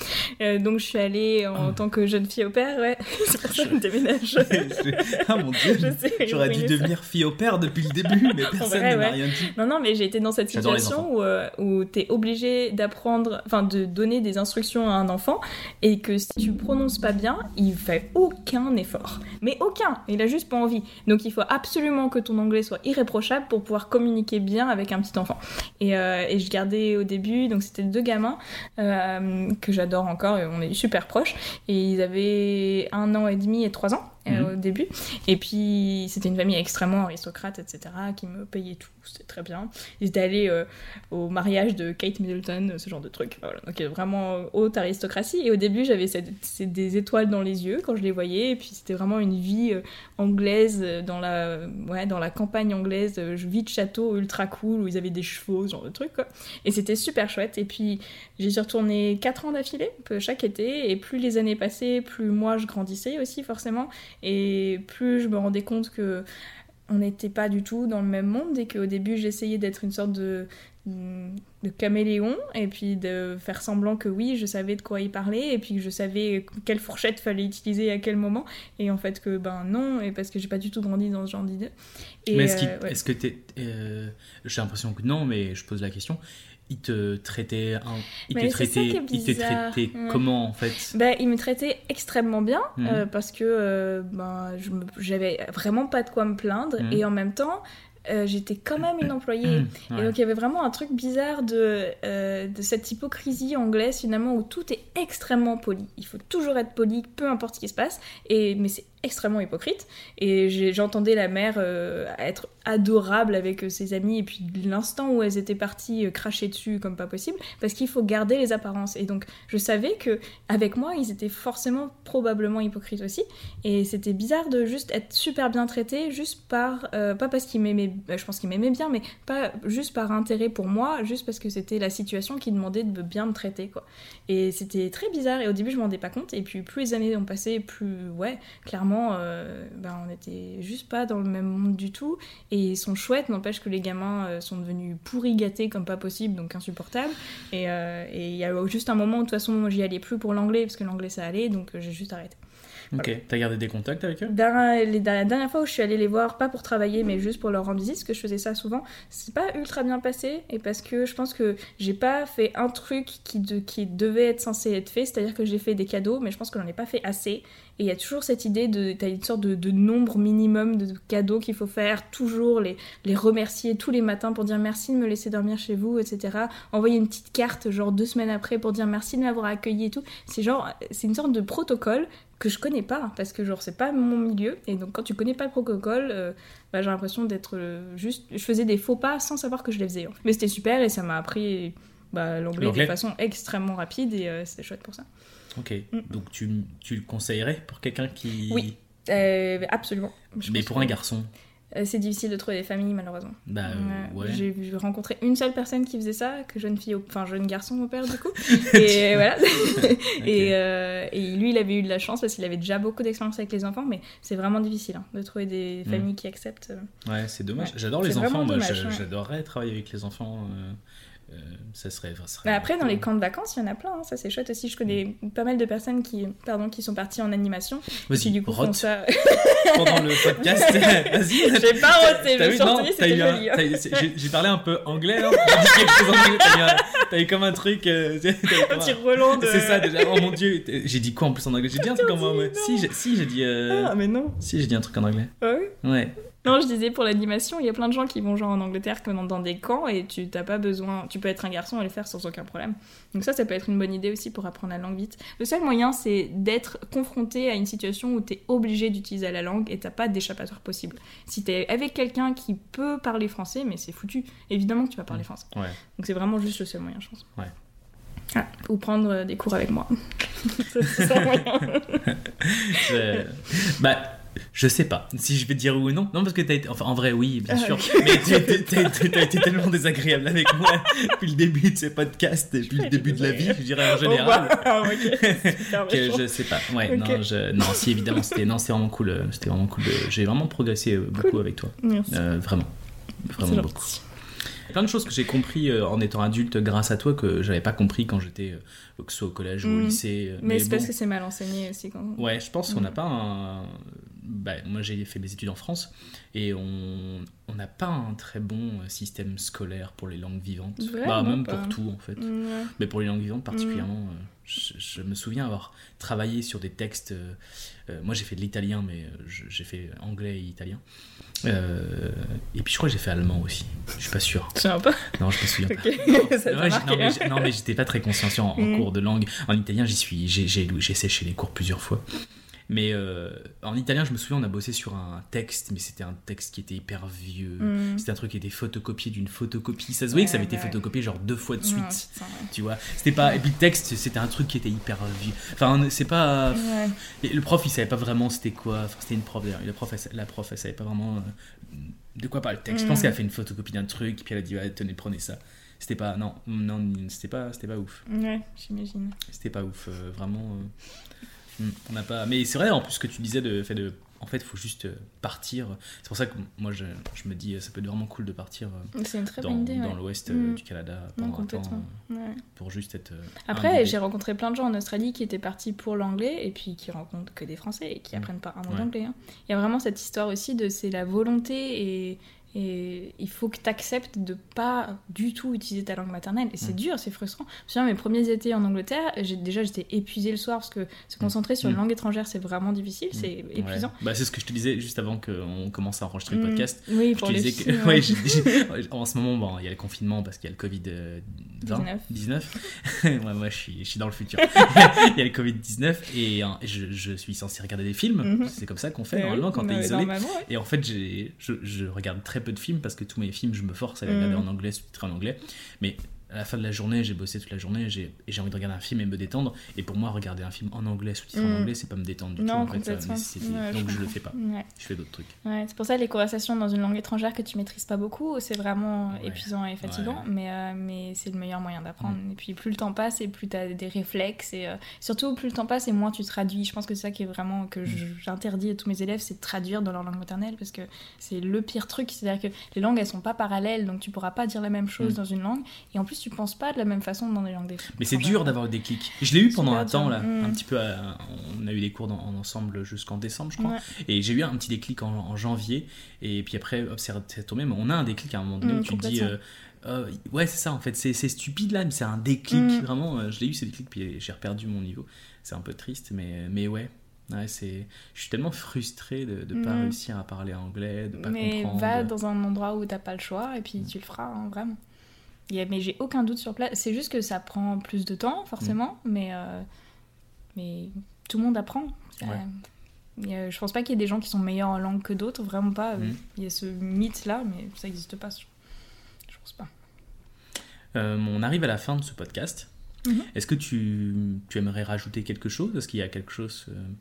Euh, donc je suis allée en Ah. tant que jeune fille au père, ouais. *laughs* c'est pour ça que je déménage. *laughs* ah mon dieu, Je sais, j'aurais dû devenir fille au père depuis le début, mais personne ne m'a ouais. rien dit. Non, non, mais j'ai été dans cette situation où, euh, où tu es obligé d'apprendre, enfin de donner des instructions à un enfant et que si tu prononces pas bien, il fait aucun effort. Mais aucun, il a juste pas envie. Donc il faut absolument que ton anglais soit irréprochable pour pouvoir communiquer bien avec un petit enfant. Et, euh, je gardais au début, donc c'était deux gamins euh, que j'adore encore et on est super proches. Et ils avaient un an et demi et trois ans. Euh, Mhm. au début. Et puis, c'était une famille extrêmement aristocrate, etc., qui me payait tout. C'était très bien. Ils étaient allés euh, au mariage de Kate Middleton, ce genre de truc. Voilà. Donc, euh, vraiment haute aristocratie. Et au début, j'avais des étoiles dans les yeux quand je les voyais. Et puis, c'était vraiment une vie euh, anglaise euh, dans la, ouais, dans la campagne anglaise, euh, vie de château ultra cool où ils avaient des chevaux, ce genre de truc, quoi. Et c'était super chouette. Et puis, j'y suis retournée 4 ans d'affilée, chaque été, et plus les années passaient, plus moi je grandissais aussi forcément, et plus je me rendais compte que on n'était pas du tout dans le même monde, et qu'au début j'essayais d'être une sorte de, de caméléon, et puis de faire semblant que oui, je savais de quoi il parlait, et puis que je savais quelle fourchette fallait utiliser à quel moment, et en fait que ben non, et parce que j'ai pas du tout grandi dans ce genre d'idée. Mais est-ce, euh, ouais. est-ce que t'es. euh, j'ai l'impression que non, mais je pose la question. Il te traitait. Un, il te traitait, il te traitait comment en fait? Bah, il me traitait extrêmement bien Mhm. euh, parce que euh, ben, me- j'avais vraiment pas de quoi me plaindre Mhm. et en même temps euh, j'étais quand même une employée. Mmh, Et donc il y avait vraiment un truc bizarre de, euh, de cette hypocrisie anglaise finalement où tout est extrêmement poli. Il faut toujours être poli, peu importe ce qui se passe. Et, mais c'est extrêmement hypocrite. Et j'entendais la mère euh, être adorable avec euh, ses amis et puis l'instant où elles étaient parties euh, cracher dessus comme pas possible parce qu'il faut garder les apparences. Et donc je savais que avec moi ils étaient forcément probablement hypocrites aussi. Et c'était bizarre de juste être super bien traité juste par euh, pas parce qu'ils m'aimaient, bah, je pense qu'ils m'aimaient bien, mais pas juste par intérêt pour moi, juste parce que c'était la situation qui demandait de bien me traiter quoi. Et c'était très bizarre et au début je m'en rendais pas compte et puis plus les années ont passé, plus ouais, clairement euh, ben, on était juste pas dans le même monde du tout et ils sont chouettes, n'empêche que les gamins euh, sont devenus pourri gâtés comme pas possible, donc insupportables. Et euh, il y a juste un moment où de toute façon j'y allais plus pour l'anglais parce que l'anglais ça allait, donc j'ai juste arrêté. Ok, t'as gardé des contacts avec eux? Dans- les- la dernière fois où je suis allée les voir, pas pour travailler, mais juste pour leur rendre visite, parce que je faisais ça souvent, c'est pas ultra bien passé, et parce que je pense que j'ai pas fait un truc qui, de- qui devait être censé être fait, c'est-à-dire que j'ai fait des cadeaux, mais je pense que j'en ai pas fait assez. Et il y a toujours cette idée de. T'as une sorte de, de nombre minimum de cadeaux qu'il faut faire, toujours les, les remercier tous les matins pour dire merci de me laisser dormir chez vous, etc. Envoyer une petite carte, genre deux semaines après, pour dire merci de m'avoir accueilli et tout. C'est genre. C'est une sorte de protocole que je connais pas parce que genre c'est pas mon milieu et donc quand tu connais pas le protocole euh, bah, j'ai l'impression d'être euh, juste je faisais des faux pas sans savoir que je les faisais en fait. mais c'était super et ça m'a appris bah, l'anglais de façon extrêmement rapide et euh, c'était chouette pour ça Ok, Mm. donc tu, tu le conseillerais pour quelqu'un qui. Oui. Absolument Je Mais pour que, un garçon c'est difficile de trouver des familles malheureusement Bah euh, ouais. j'ai rencontré une seule personne qui faisait ça que jeune fille enfin jeune garçon au père du coup *laughs* et voilà *laughs* et, euh, et lui il avait eu de la chance parce qu'il avait déjà beaucoup d'expérience avec les enfants mais c'est vraiment difficile hein, de trouver des Mm. familles qui acceptent euh, Ouais, c'est dommage. Ouais. J'adore les enfants, moi ouais. j'adorerais travailler avec les enfants. euh, euh, ça serait. ça serait Mais après, dans les camps de vacances, il y en a plein, hein, ça c'est chouette aussi. Je connais pas mal de personnes qui, pardon, qui sont parties en animation, Vas-y, du coup font ça. *laughs* pendant le podcast. *laughs* Vas-y. J'ai pas roté, retenue, t'as c'était joli. hein. j'ai- parlé un peu anglais, hein. *laughs* T'as eu, comme un truc. euh, Un petit relent de. C'est ça déjà. Oh mon dieu, j'ai dit quoi en plus en anglais? J'ai dit un truc en anglais. Si, j'ai- si j'ai dit. euh, Ah, mais non. Si j'ai dit un truc en anglais. Ah oui? Ouais. Non, je disais pour l'animation, il y a plein de gens qui vont genre en Angleterre comme dans, des camps et tu t'as pas besoin, tu peux être un garçon et le faire sans aucun problème. Donc ça, ça peut être une bonne idée aussi pour apprendre la langue vite. Le seul moyen, c'est d'être confronté à une situation où t'es obligé d'utiliser la langue et t'as pas d'échappatoire possible. Si t'es avec quelqu'un qui peut parler français, mais c'est foutu. Évidemment que tu vas parler français. Ouais. Donc c'est vraiment juste le seul moyen, je pense. Ouais. Ah, ou prendre euh, des cours avec moi. *laughs* c'est le seul moyen. *laughs* Bah, je sais pas si je vais te dire oui ou non. Non, parce que t'as été. Enfin, en vrai, oui, bien Ah, sûr. Mais t'as été, t'as été- tellement désagréable avec moi depuis le début de ces podcasts, depuis le début de la vie, je dirais en général. *laughs* Oh, wow. Super que je sais pas. Ouais, non, je... non, si évidemment, c'était vraiment cool. euh, C'était vraiment cool. de- J'ai vraiment progressé euh, beaucoup Cool. avec toi. Merci. Euh, vraiment, vraiment gentil. beaucoup. Plein de choses que j'ai compris euh, en étant adulte grâce à toi que j'avais pas compris quand j'étais euh, que ce soit au collège ou au Mm. lycée. euh, Mais, c'est bon. parce que c'est mal enseigné aussi quand Ouais, je pense qu'on n'a Mm. pas un. Bah, moi, j'ai fait mes études en France et on n'a pas un très bon euh, système scolaire pour les langues vivantes. Bah, même pas. pour tout en fait. Mais pour les langues vivantes particulièrement, euh, je, je me souviens avoir travaillé sur des textes. euh, moi, j'ai fait de l'italien, mais j'ai fait anglais et italien. Euh, et puis je crois que j'ai fait allemand aussi. Je suis pas sûr. *laughs* Sais pas. Non, je me souviens pas. *laughs* Ça Ouais, marqué, non, mais hein. j'étais pas très consciencieux en, en Mm. cours de langue. En italien, j'y suis, j'ai séché les cours plusieurs fois. Mais euh, en italien, je me souviens, on a bossé sur un texte, mais c'était un texte qui était hyper vieux. Mm. C'était un truc qui était photocopié d'une photocopie. Ça se voyait que ça avait été Ouais, photocopié genre deux fois de suite. Tu vois, c'était pas. Et puis le texte, c'était un truc qui était hyper vieux. Enfin, c'est pas. Et le prof, il savait pas vraiment c'était quoi. Enfin, c'était une prof d'ailleurs. Et La prof, elle, la prof, elle savait pas vraiment euh, de quoi parle le texte. Je pense Mm. qu'elle a fait une photocopie d'un truc, puis elle a dit ouais, tenez, prenez ça. C'était pas. Non, non, c'était pas, c'était pas ouf. Ouais, j'imagine. C'était pas ouf, euh, vraiment. euh, on n'a pas. Mais c'est vrai, en plus, ce que tu disais de fait de. En fait, il faut juste euh, partir. C'est pour ça que moi, je, je me dis, euh, ça peut être vraiment cool de partir euh, C'est une très dans, bonne idée. dans ouais. l'ouest Mm. du Canada Non, pendant un temps Ouais. pour juste être. Après, j'ai rencontré plein de gens en Australie qui étaient partis pour l'anglais et puis qui rencontrent que des Français et qui Mm. apprennent pas un mot Ouais. d'anglais. hein. Il y a vraiment cette histoire aussi de c'est la volonté et, et il faut que tu acceptes de pas du tout utiliser ta langue maternelle. Et c'est Mm. dur, c'est frustrant. Je me souviens, mes premiers étés en Angleterre, déjà j'étais épuisée le soir parce que se concentrer sur une Mm. langue étrangère c'est vraiment difficile, c'est Ouais. épuisant. Bah, c'est ce que je te disais juste avant qu'on commence à enregistrer le Mm. podcast. Oui, Je pour te les disais filles, *laughs* ouais. *laughs* en ce moment, bon, il y a le confinement parce qu'il y a le Covid euh, 20, 19. *laughs* ouais, moi, je suis, je suis dans le futur. il y a le Covid 19 et euh, je, je suis censé regarder des films. Mhm. C'est comme ça qu'on fait Ouais, normalement quand t'es mais isolé. Et en fait, je, je regarde très peu de films parce que tous mes films, je me force à les Mm. regarder en anglais, sous-titrés en anglais. Mais à la fin de la journée, j'ai bossé toute la journée j'ai- et j'ai envie de regarder un film et me détendre. Et pour moi, regarder un film en anglais, sous-titré en Mm. anglais, c'est pas me détendre du Non, tout. En fait. Ouais, je Donc je le fais pas. Ouais. Je fais d'autres trucs. Ouais, c'est pour ça les conversations dans une langue étrangère que tu maîtrises pas beaucoup, c'est vraiment épuisant et fatigant, mais, euh, mais c'est le meilleur moyen d'apprendre. Et puis plus le temps passe et plus tu as des réflexes, et euh, surtout plus le temps passe et moins tu traduis. Je pense que c'est ça qui est vraiment que je- j'interdis à tous mes élèves, c'est de traduire dans leur langue maternelle parce que c'est le pire truc. C'est-à-dire que les langues elles sont pas parallèles, donc tu pourras pas dire la même chose Mm. dans une langue, et en plus tu penses pas de la même façon dans les langues des Mais c'est dur d'avoir le déclic. Je l'ai eu pendant un temps, là, Mm. un petit peu. à- on a eu des cours dans- en ensemble jusqu'en décembre, je crois. Ouais. Et j'ai eu un petit déclic en, en janvier. Et puis après, hop, c'est tombé. Mais on a un déclic à un moment donné Mm, où tu te dis. euh, euh, ouais, c'est ça, en fait. C'est stupide là, mais c'est un déclic. Mm. Vraiment, euh, je l'ai eu, ce déclic, puis j'ai reperdu mon niveau. C'est un peu triste, mais, mais ouais. Ouais, c'est... Je suis tellement frustré de ne pas Mm. réussir à parler anglais, de pas mais comprendre. va dans un endroit où t'as pas le choix et puis tu le feras hein, vraiment. Mais j'ai aucun doute sur place. C'est juste que ça prend plus de temps forcément, mais euh, mais tout le monde apprend. Ça- Ouais. a- je pense pas qu'il y ait des gens qui sont meilleurs en langue que d'autres, vraiment pas. Mm. Il y a ce mythe là, mais ça n'existe pas. Je je pense pas. Euh, on arrive à la fin de ce podcast. Mhm. Est-ce que tu, tu aimerais rajouter quelque chose? Est-ce qu'il y a quelque chose euh, euh, que tu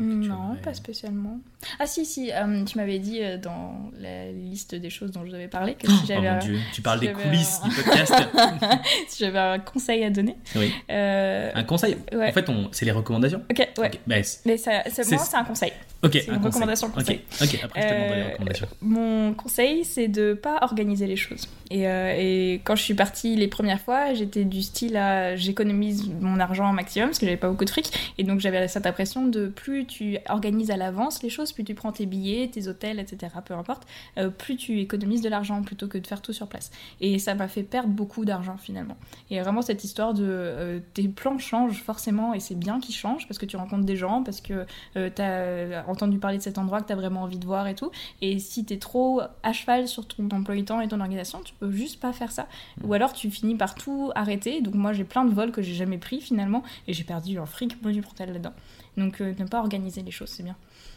Non, aimerais- pas spécialement. Ah si si, euh, tu m'avais dit euh, dans la liste des choses dont je vous avais parlé que si Oh j'avais mon dieu, tu parles des coulisses du podcast. *laughs* si j'avais un conseil à donner. oui. Euh, Un conseil. En fait, c'est les recommandations. Ok, ouais. C'est- Mais ça, c'est- un conseil. ok, C'est un une recommandation conseil. ok, après je te demanderai les Euh, recommandations. Mon conseil, c'est de pas organiser les choses. Et, euh, quand je suis partie les premières fois, j'étais du style à j'économise mon argent au maximum parce que j'avais pas beaucoup de fric. Et donc j'avais cette impression de plus tu organises à l'avance les choses, plus tu prends tes billets, tes hôtels, etc., peu importe, euh, plus tu économises de l'argent plutôt que de faire tout sur place. Et ça m'a fait perdre beaucoup d'argent finalement. Et vraiment cette histoire de euh, tes plans changent forcément et c'est bien qu'ils changent parce que tu rencontres des gens, parce que euh, tu as entendu parler de cet endroit que tu as vraiment envie de voir et tout. Et si tu es trop à cheval sur ton emploi du temps et ton organisation, tu peux juste pas faire ça. Ou alors tu finis par tout arrêter. Donc moi j'ai plein de vols que j'ai jamais pris finalement et j'ai perdu un fric monumental là-dedans. Donc euh, ne pas organiser les choses, c'est bien.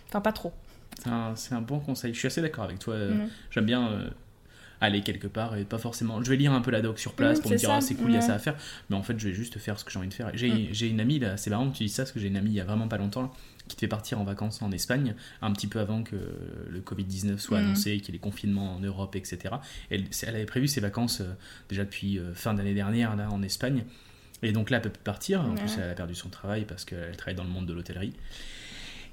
Enfin pas trop. C'est un, bon conseil. Je suis assez d'accord avec toi. euh, Mhm. J'aime bien euh, aller quelque part et pas forcément. Je vais lire un peu la doc sur place Mhm, pour me dire ah, c'est cool, il y a ça à faire. Mais en fait, je vais juste faire ce que j'ai envie de faire. J'ai j'ai une amie, là, c'est marrant que tu dis ça parce que j'ai une amie il y a vraiment pas longtemps là, qui te fait partir en vacances en Espagne, un petit peu avant que le Covid-19 soit annoncé, qu'il y ait les confinements en Europe, etc. Elle, elle avait prévu ses vacances euh, déjà depuis fin d'année dernière là, en Espagne. Et donc là, elle peut plus partir. En Ouais. plus, elle a perdu son travail parce qu'elle travaille dans le monde de l'hôtellerie.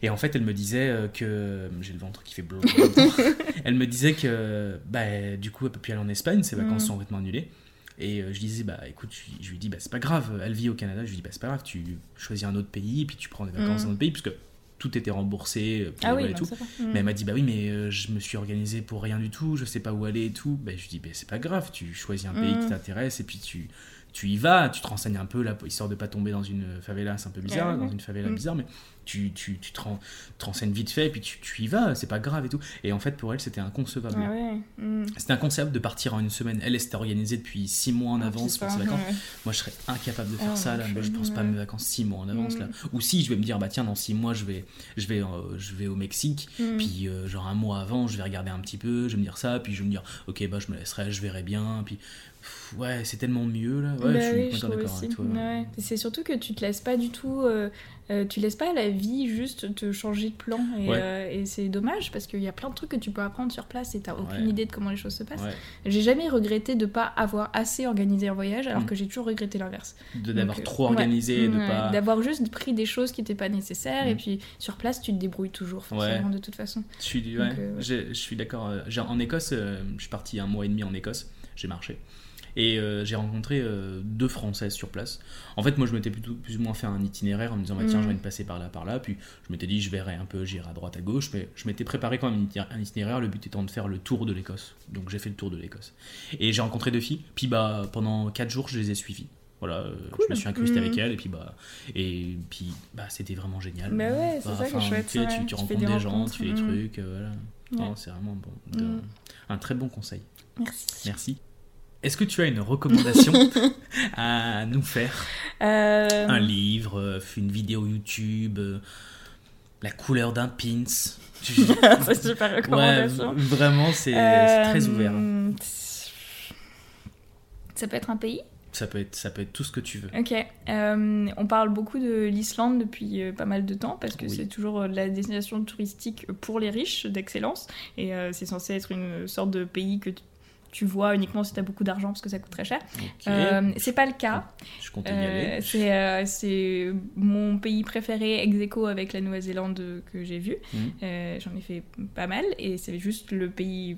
Et en fait, elle me disait euh, que. J'ai le ventre qui fait bleu. *laughs* elle me disait que, bah, du coup, elle peut plus aller en Espagne, ses vacances Mm. sont complètement annulées. Et euh, je disais, bah écoute, je, lui dis, bah c'est pas grave, elle vit au Canada. Je lui dis, bah c'est pas grave, tu choisis un autre pays, puis tu prends des vacances Mm. dans un autre pays, puisque tout était remboursé, euh, Ah oui, et non, tout. Mais elle m'a dit, bah oui, mais je me suis organisé pour rien du tout, je sais pas où aller et tout. Bah, je lui dis, bah c'est pas grave, tu choisis un pays Mm. qui t'intéresse et puis tu, tu y vas, tu te renseignes un peu, là, histoire de pas tomber dans une favela, c'est un peu bizarre, dans une favela Mm. bizarre, mais tu, tu, tu te, ren- te renseignes vite fait, puis tu, tu y vas, c'est pas grave et tout. Et en fait, pour elle, c'était inconcevable. Ah ouais. mm. C'était inconcevable de partir en une semaine. Elle, elle s'était organisée depuis six mois en Ah, avance pour ses vacances. ouais. Moi, je serais incapable de faire Ah, ça. Là. Moi, je pense pas à mes vacances six mois en avance. Mm. Là. Ou si, je vais me dire, bah tiens, dans six mois, je vais, je vais, euh, je vais au Mexique. Puis, euh, genre un mois avant, je vais regarder un petit peu, je vais me dire ça. Puis, je vais me dire, ok, bah je me laisserai, je verrai bien. Puis, ouais, c'est tellement mieux là. Ouais, Bah je suis oui, complètement d'accord avec toi. Ouais. C'est surtout que tu te laisses pas du tout, euh, euh, tu laisses pas la vie juste te changer de plan. Et, Ouais. euh, et c'est dommage parce qu'il y a plein de trucs que tu peux apprendre sur place et t'as aucune idée de comment les choses se passent. J'ai jamais regretté de pas avoir assez organisé un voyage alors Mm. que j'ai toujours regretté l'inverse. De d'avoir euh, trop organisé, et de pas. D'avoir juste pris des choses qui n'étaient pas nécessaires Mm. et puis sur place tu te débrouilles toujours forcément de toute façon. Je suis, Donc, je d'accord. En Écosse, je suis parti un mois et demi en Écosse. J'ai marché. Et euh, j'ai rencontré euh, deux Françaises sur place. En fait, moi, je m'étais plutôt plus ou moins fait un itinéraire en me disant, bah, tiens, Mm. je vais me passer par là, par là. Puis je m'étais dit, je verrai un peu, j'irai à droite, à gauche. Mais je m'étais préparé quand même un iti- un itinéraire, le but étant de faire le tour de l'Écosse. Donc j'ai fait le tour de l'Écosse. Et j'ai rencontré deux filles. Puis bah, pendant quatre jours, je les ai suivies. Voilà, euh, Cool. je me suis incrusté Mm. avec elles et puis bah et puis bah c'était vraiment génial. Bah ouais, c'est Bah, ça qui est enfin, chouette, Tu, rencontres des des, gens, tu fais des mm. trucs, euh, voilà. Ouais. Non, c'est vraiment bon. de- Mm. Un très bon conseil. Merci. Merci. Est-ce que tu as une recommandation *laughs* à nous faire? Euh, Un livre, euh, une vidéo YouTube, euh, la couleur d'un pins *laughs* c'est super Ouais, recommandation. vraiment, c'est très ouvert. Ça peut être un pays? Ça peut, être, ça peut être tout ce que tu veux. Ok. Euh, on parle beaucoup de l'Islande depuis pas mal de temps parce que Oui. c'est toujours la destination touristique pour les riches d'excellence et c'est censé être une sorte de pays que tu- tu vois uniquement si tu as beaucoup d'argent parce que ça coûte très cher. Ok, Euh, c'est pas le cas. je comptais y Euh, c'est euh, c'est mon pays préféré ex aequo avec la Nouvelle-Zélande que j'ai vu. Mhm. Euh, J'en ai fait pas mal et c'est juste le pays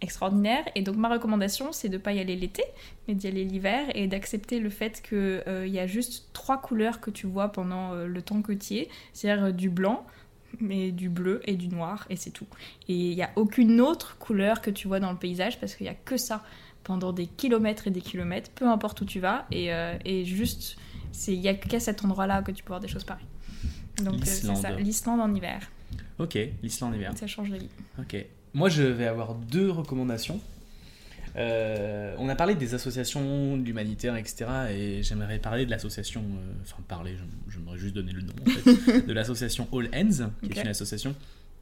extraordinaire. Et donc ma recommandation, c'est de pas y aller l'été, mais d'y aller l'hiver et d'accepter le fait qu'il y a juste trois couleurs que tu vois pendant le temps que tu y es, c'est-à-dire du blanc, mais du bleu et du noir, et c'est tout. Et il n'y a aucune autre couleur que tu vois dans le paysage parce qu'il n'y a que ça pendant des kilomètres et des kilomètres, peu importe où tu vas, et, euh, et juste, il n'y a qu'à cet endroit-là que tu peux voir des choses pareilles. Donc euh, c'est ça, l'Islande en hiver, Ok, l'Islande hiver. ça change la vie. Ok. Moi, je vais avoir deux recommandations. Euh, on a parlé des associations de l'humanitaire, etc. Et j'aimerais parler de l'association, euh, enfin parler, j'aimerais juste donner le nom en fait, *laughs* de l'association All Ends, qui est une association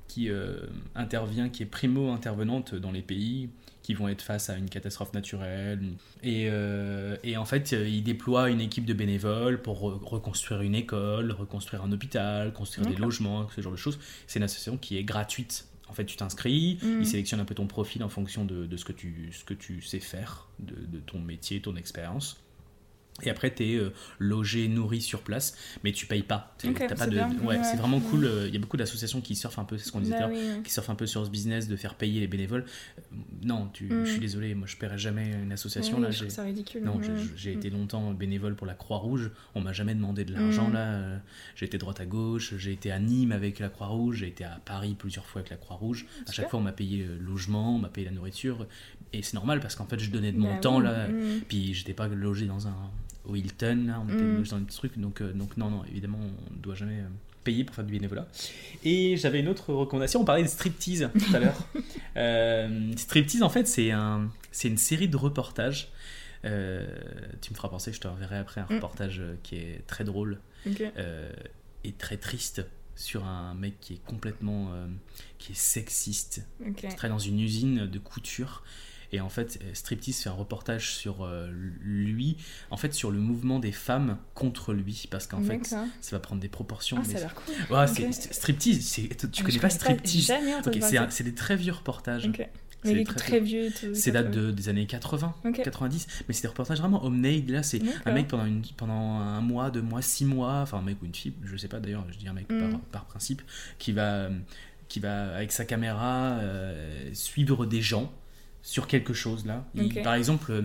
qui euh, intervient, qui est primo-intervenante dans les pays qui vont être face à une catastrophe naturelle. Et, euh, et en fait, ils déploient une équipe de bénévoles pour re- reconstruire une école, reconstruire un hôpital, construire des logements, ce genre de choses. C'est une association qui est gratuite. En fait, tu t'inscris, Mhm. ils sélectionnent un peu ton profil en fonction de, de ce, que tu, ce que tu sais faire, de, de ton métier, ton expérience. Et après, tu es logé, nourri sur place, mais tu payes pas. T'as pas c'est de, ouais, Ouais. c'est vraiment cool. euh, Il y a beaucoup d'associations qui surfent un peu, c'est ce qu'on disait Bah oui, qui surfent un peu sur ce business de faire payer les bénévoles. Euh, Non, tu, Mm. je suis désolé, moi je paierai jamais une association. Oui, là, je ça ridicule. non, ouais. j'ai- été longtemps bénévole pour la Croix-Rouge. On m'a jamais demandé de Mm. l'argent là. euh, J'ai été droite à gauche. J'ai été à Nîmes avec la Croix-Rouge. J'ai été à Paris plusieurs fois avec la Croix-Rouge. À chaque fois, on m'a payé le logement, on m'a payé la nourriture. Et c'est normal parce qu'en fait, je donnais de mon Bah temps oui, là. mm. Puis j'étais pas logé dans un au Hilton là. On était Mm. dans des petits trucs. Donc euh, donc non non évidemment on ne doit jamais euh, payer pour faire du bénévolat. Et j'avais une autre recommandation. On parlait de striptease tout à l'heure. *laughs* Euh, striptease en fait c'est un une série de reportages. Euh, tu me feras penser, je te reverrai après un Mm. reportage qui est très drôle et très triste sur un mec qui est complètement qui est sexiste Ok. qui travaille dans une usine de couture et en fait Striptease fait un reportage sur euh, lui en fait sur le mouvement des femmes contre lui parce qu'en fait ça va prendre des proportions Ah, mais ça a l'air cool. Ouais, Striptease tu Ah, connais pas Striptease jamais entendu Ok, parler c'est des très vieux reportages ça. Ok. C'est Mais il est très très vieux. tout- c'est date de, des années 80 Ok. 90 mais c'est des reportages vraiment homemade là c'est un mec pendant, une, pendant un mois deux mois six mois enfin un mec ou une fille je sais pas d'ailleurs je dis un mec Mm. par, par principe qui va qui va avec sa caméra euh, suivre des gens sur quelque chose là Il- par exemple euh,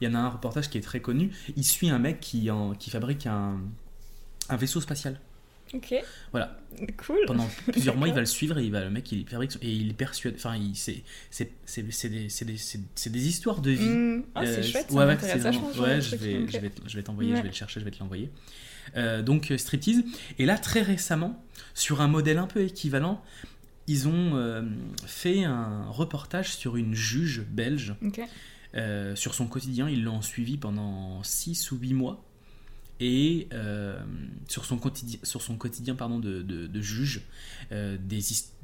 il y en a un reportage qui est très connu il suit un mec qui, en, qui fabrique un, un vaisseau spatial Ok. Voilà. Cool. Pendant plusieurs mois, il va le suivre et il va, le mec, il fabrique et il est persuadé. Enfin, c'est c'est c'est c'est des, c'est des, des histoires de vie. Hmm. Ah, Euh, c'est chouette, ça ouais, ouais, vraiment- ce genre ouais, je vais, je vais, te- je vais t'envoyer, Ouais. je vais le chercher, je vais te l'envoyer. Euh, donc euh, striptease. Et là, très récemment, sur un modèle un peu équivalent, ils ont euh, fait un reportage sur une juge belge, euh, sur son quotidien. Ils l'ont suivi pendant 6 ou 8 mois. Et euh, sur, son quotidien, sur son quotidien pardon, de, de, de juge, euh, des,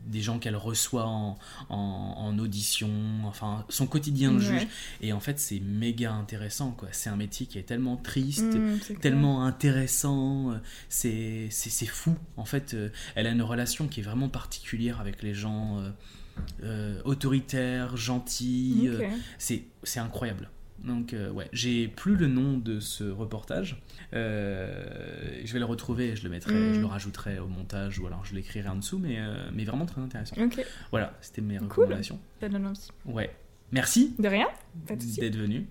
des gens qu'elle reçoit en, en, en audition, enfin son quotidien de Ouais. juge. Et en fait, c'est méga intéressant. quoi. C'est un métier qui est tellement triste, cool. tellement intéressant, euh, c'est fou. En fait, euh, elle a une relation qui est vraiment particulière avec les gens autoritaires, gentils. Ok. c'est c'est incroyable. Donc euh, ouais, j'ai plus le nom de ce reportage. Euh, je vais le retrouver, et je le mettrai, je le rajouterai au montage ou alors je l'écrirai en dessous, mais, euh, mais vraiment très intéressant. Ok. Voilà, c'était mes Cool. recommandations. Ça donne envie. Ouais, merci De rien d'être venu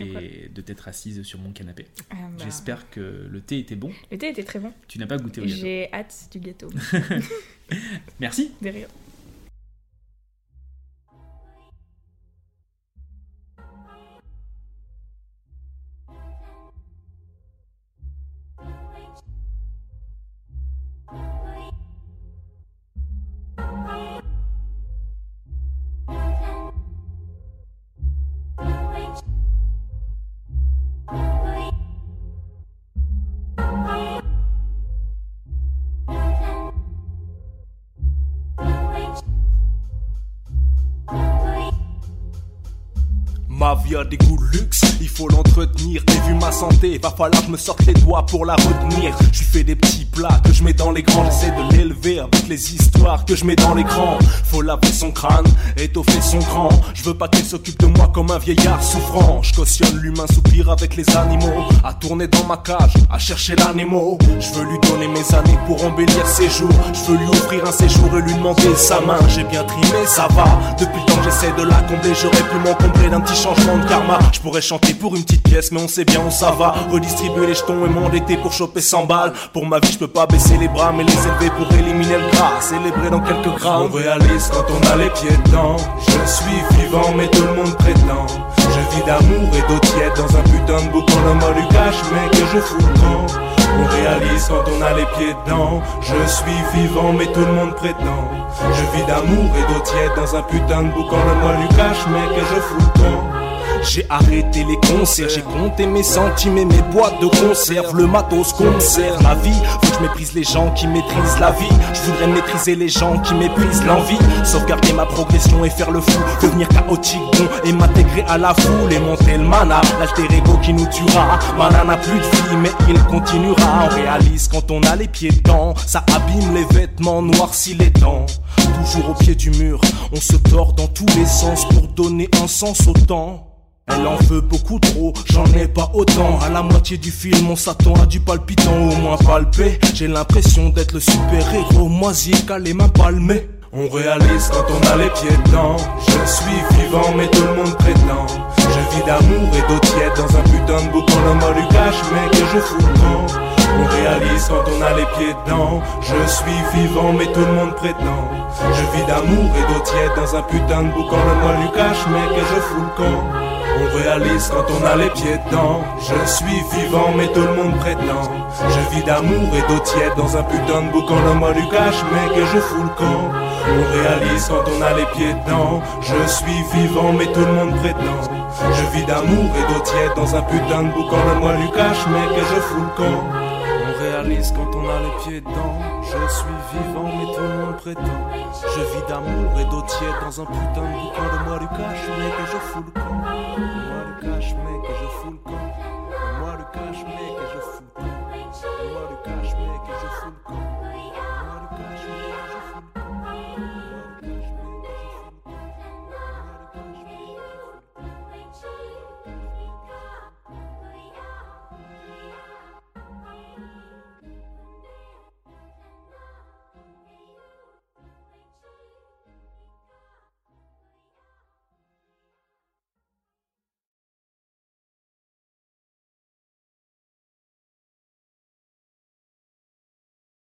et de t'être assise sur mon canapé. Ah, bah, J'espère que le thé était bon. Le thé était très bon. Tu n'as pas goûté au gâteau. J'ai hâte du gâteau. *laughs* *laughs* Merci. De rien. Ma vie a des goûts de luxe, il faut l'entretenir. Et vu ma santé, va falloir que me sorte les doigts pour la retenir. Je fais des petits plats que je mets dans l'écran. J'essaie de l'élever avec les histoires que je mets dans l'écran. Faut laver son crâne, étoffer son cran. Je veux pas qu'elle s'occupe de moi comme un vieillard souffrant. Je cautionne l'humain soupir avec les animaux. À tourner dans ma cage, à chercher l'animo. Je veux lui donner mes années pour embellir ses jours. Je veux lui offrir un séjour et lui demander sa main. J'ai bien trimé, ça va. Depuis le temps j'essaie de la combler, j'aurais pu m'encombrer d'un petit Je pourrais chanter pour une petite pièce, mais on sait bien où ça va. Redistribuer les jetons et m'endetter pour choper 100 balles. Pour ma vie, je peux pas baisser les bras, mais les élever pour éliminer le gras. Célébrer dans quelques grammes. On réalise quand on a les pieds dedans. Je suis vivant, mais tout le monde prétend. Je vis d'amour et d'eau tiède dans un putain de boucan de molucache, mais que je fous le. On réalise quand on a les pieds dedans. Je suis vivant, mais tout le monde prétend. Je vis d'amour et d'eau tiède dans un putain de boucan de molucache, mais que je fous le. J'ai arrêté les concerts, j'ai compté mes centimes et mes boîtes de conserve, le matos sert. Ma vie, faut que je méprise les gens qui maîtrisent la vie. Je voudrais maîtriser les gens qui méprisent l'envie. Sauvegarder ma progression et faire le fou. Devenir chaotique, bon, et m'intégrer à la foule et monter le mana. L'alter ego qui nous tuera. Mana n'a plus de vie, mais il continuera. On réalise quand on a les pieds dedans. Ça abîme les vêtements, noircit les dents. Toujours au pied du mur, on se tord dans tous les sens pour donner un sens au temps. Elle en veut beaucoup trop, j'en ai pas autant. À la moitié du film, on s'attend à du palpitant, au moins palpé. J'ai l'impression d'être le super-héros, moisi, calé, main palmée. On réalise quand on a les pieds dedans. Je suis vivant, mais tout le monde prétend. Je vis d'amour et d'eau tiède dans un putain de boucan molucache, mais que je fous le. On réalise quand on a les pieds dedans. Je suis vivant, mais tout le monde prétend. Je vis d'amour et d'eau tiède dans un putain de boucan molucache, mais que je fous le camp. On réalise quand on a les pieds dedans. Je suis vivant, mais tout le monde prétend. Je vis d'amour et d'eau tiède dans un putain de boucan de molucache, mais que je fous le camp. On réalise quand on a les pieds dedans. Je suis vivant, mais tout le monde prétend. Je vis d'amour et d'eau tiède dans un putain de boucan de molucache, mais que je fous le camp. Réalise quand on a les pieds dedans. Je suis vivant, mais tout le monde prétend. Je vis d'amour et d'eau dans un putain de boucan de molucache, mais que je fous le camp. Molucache, mais que je fous le camp.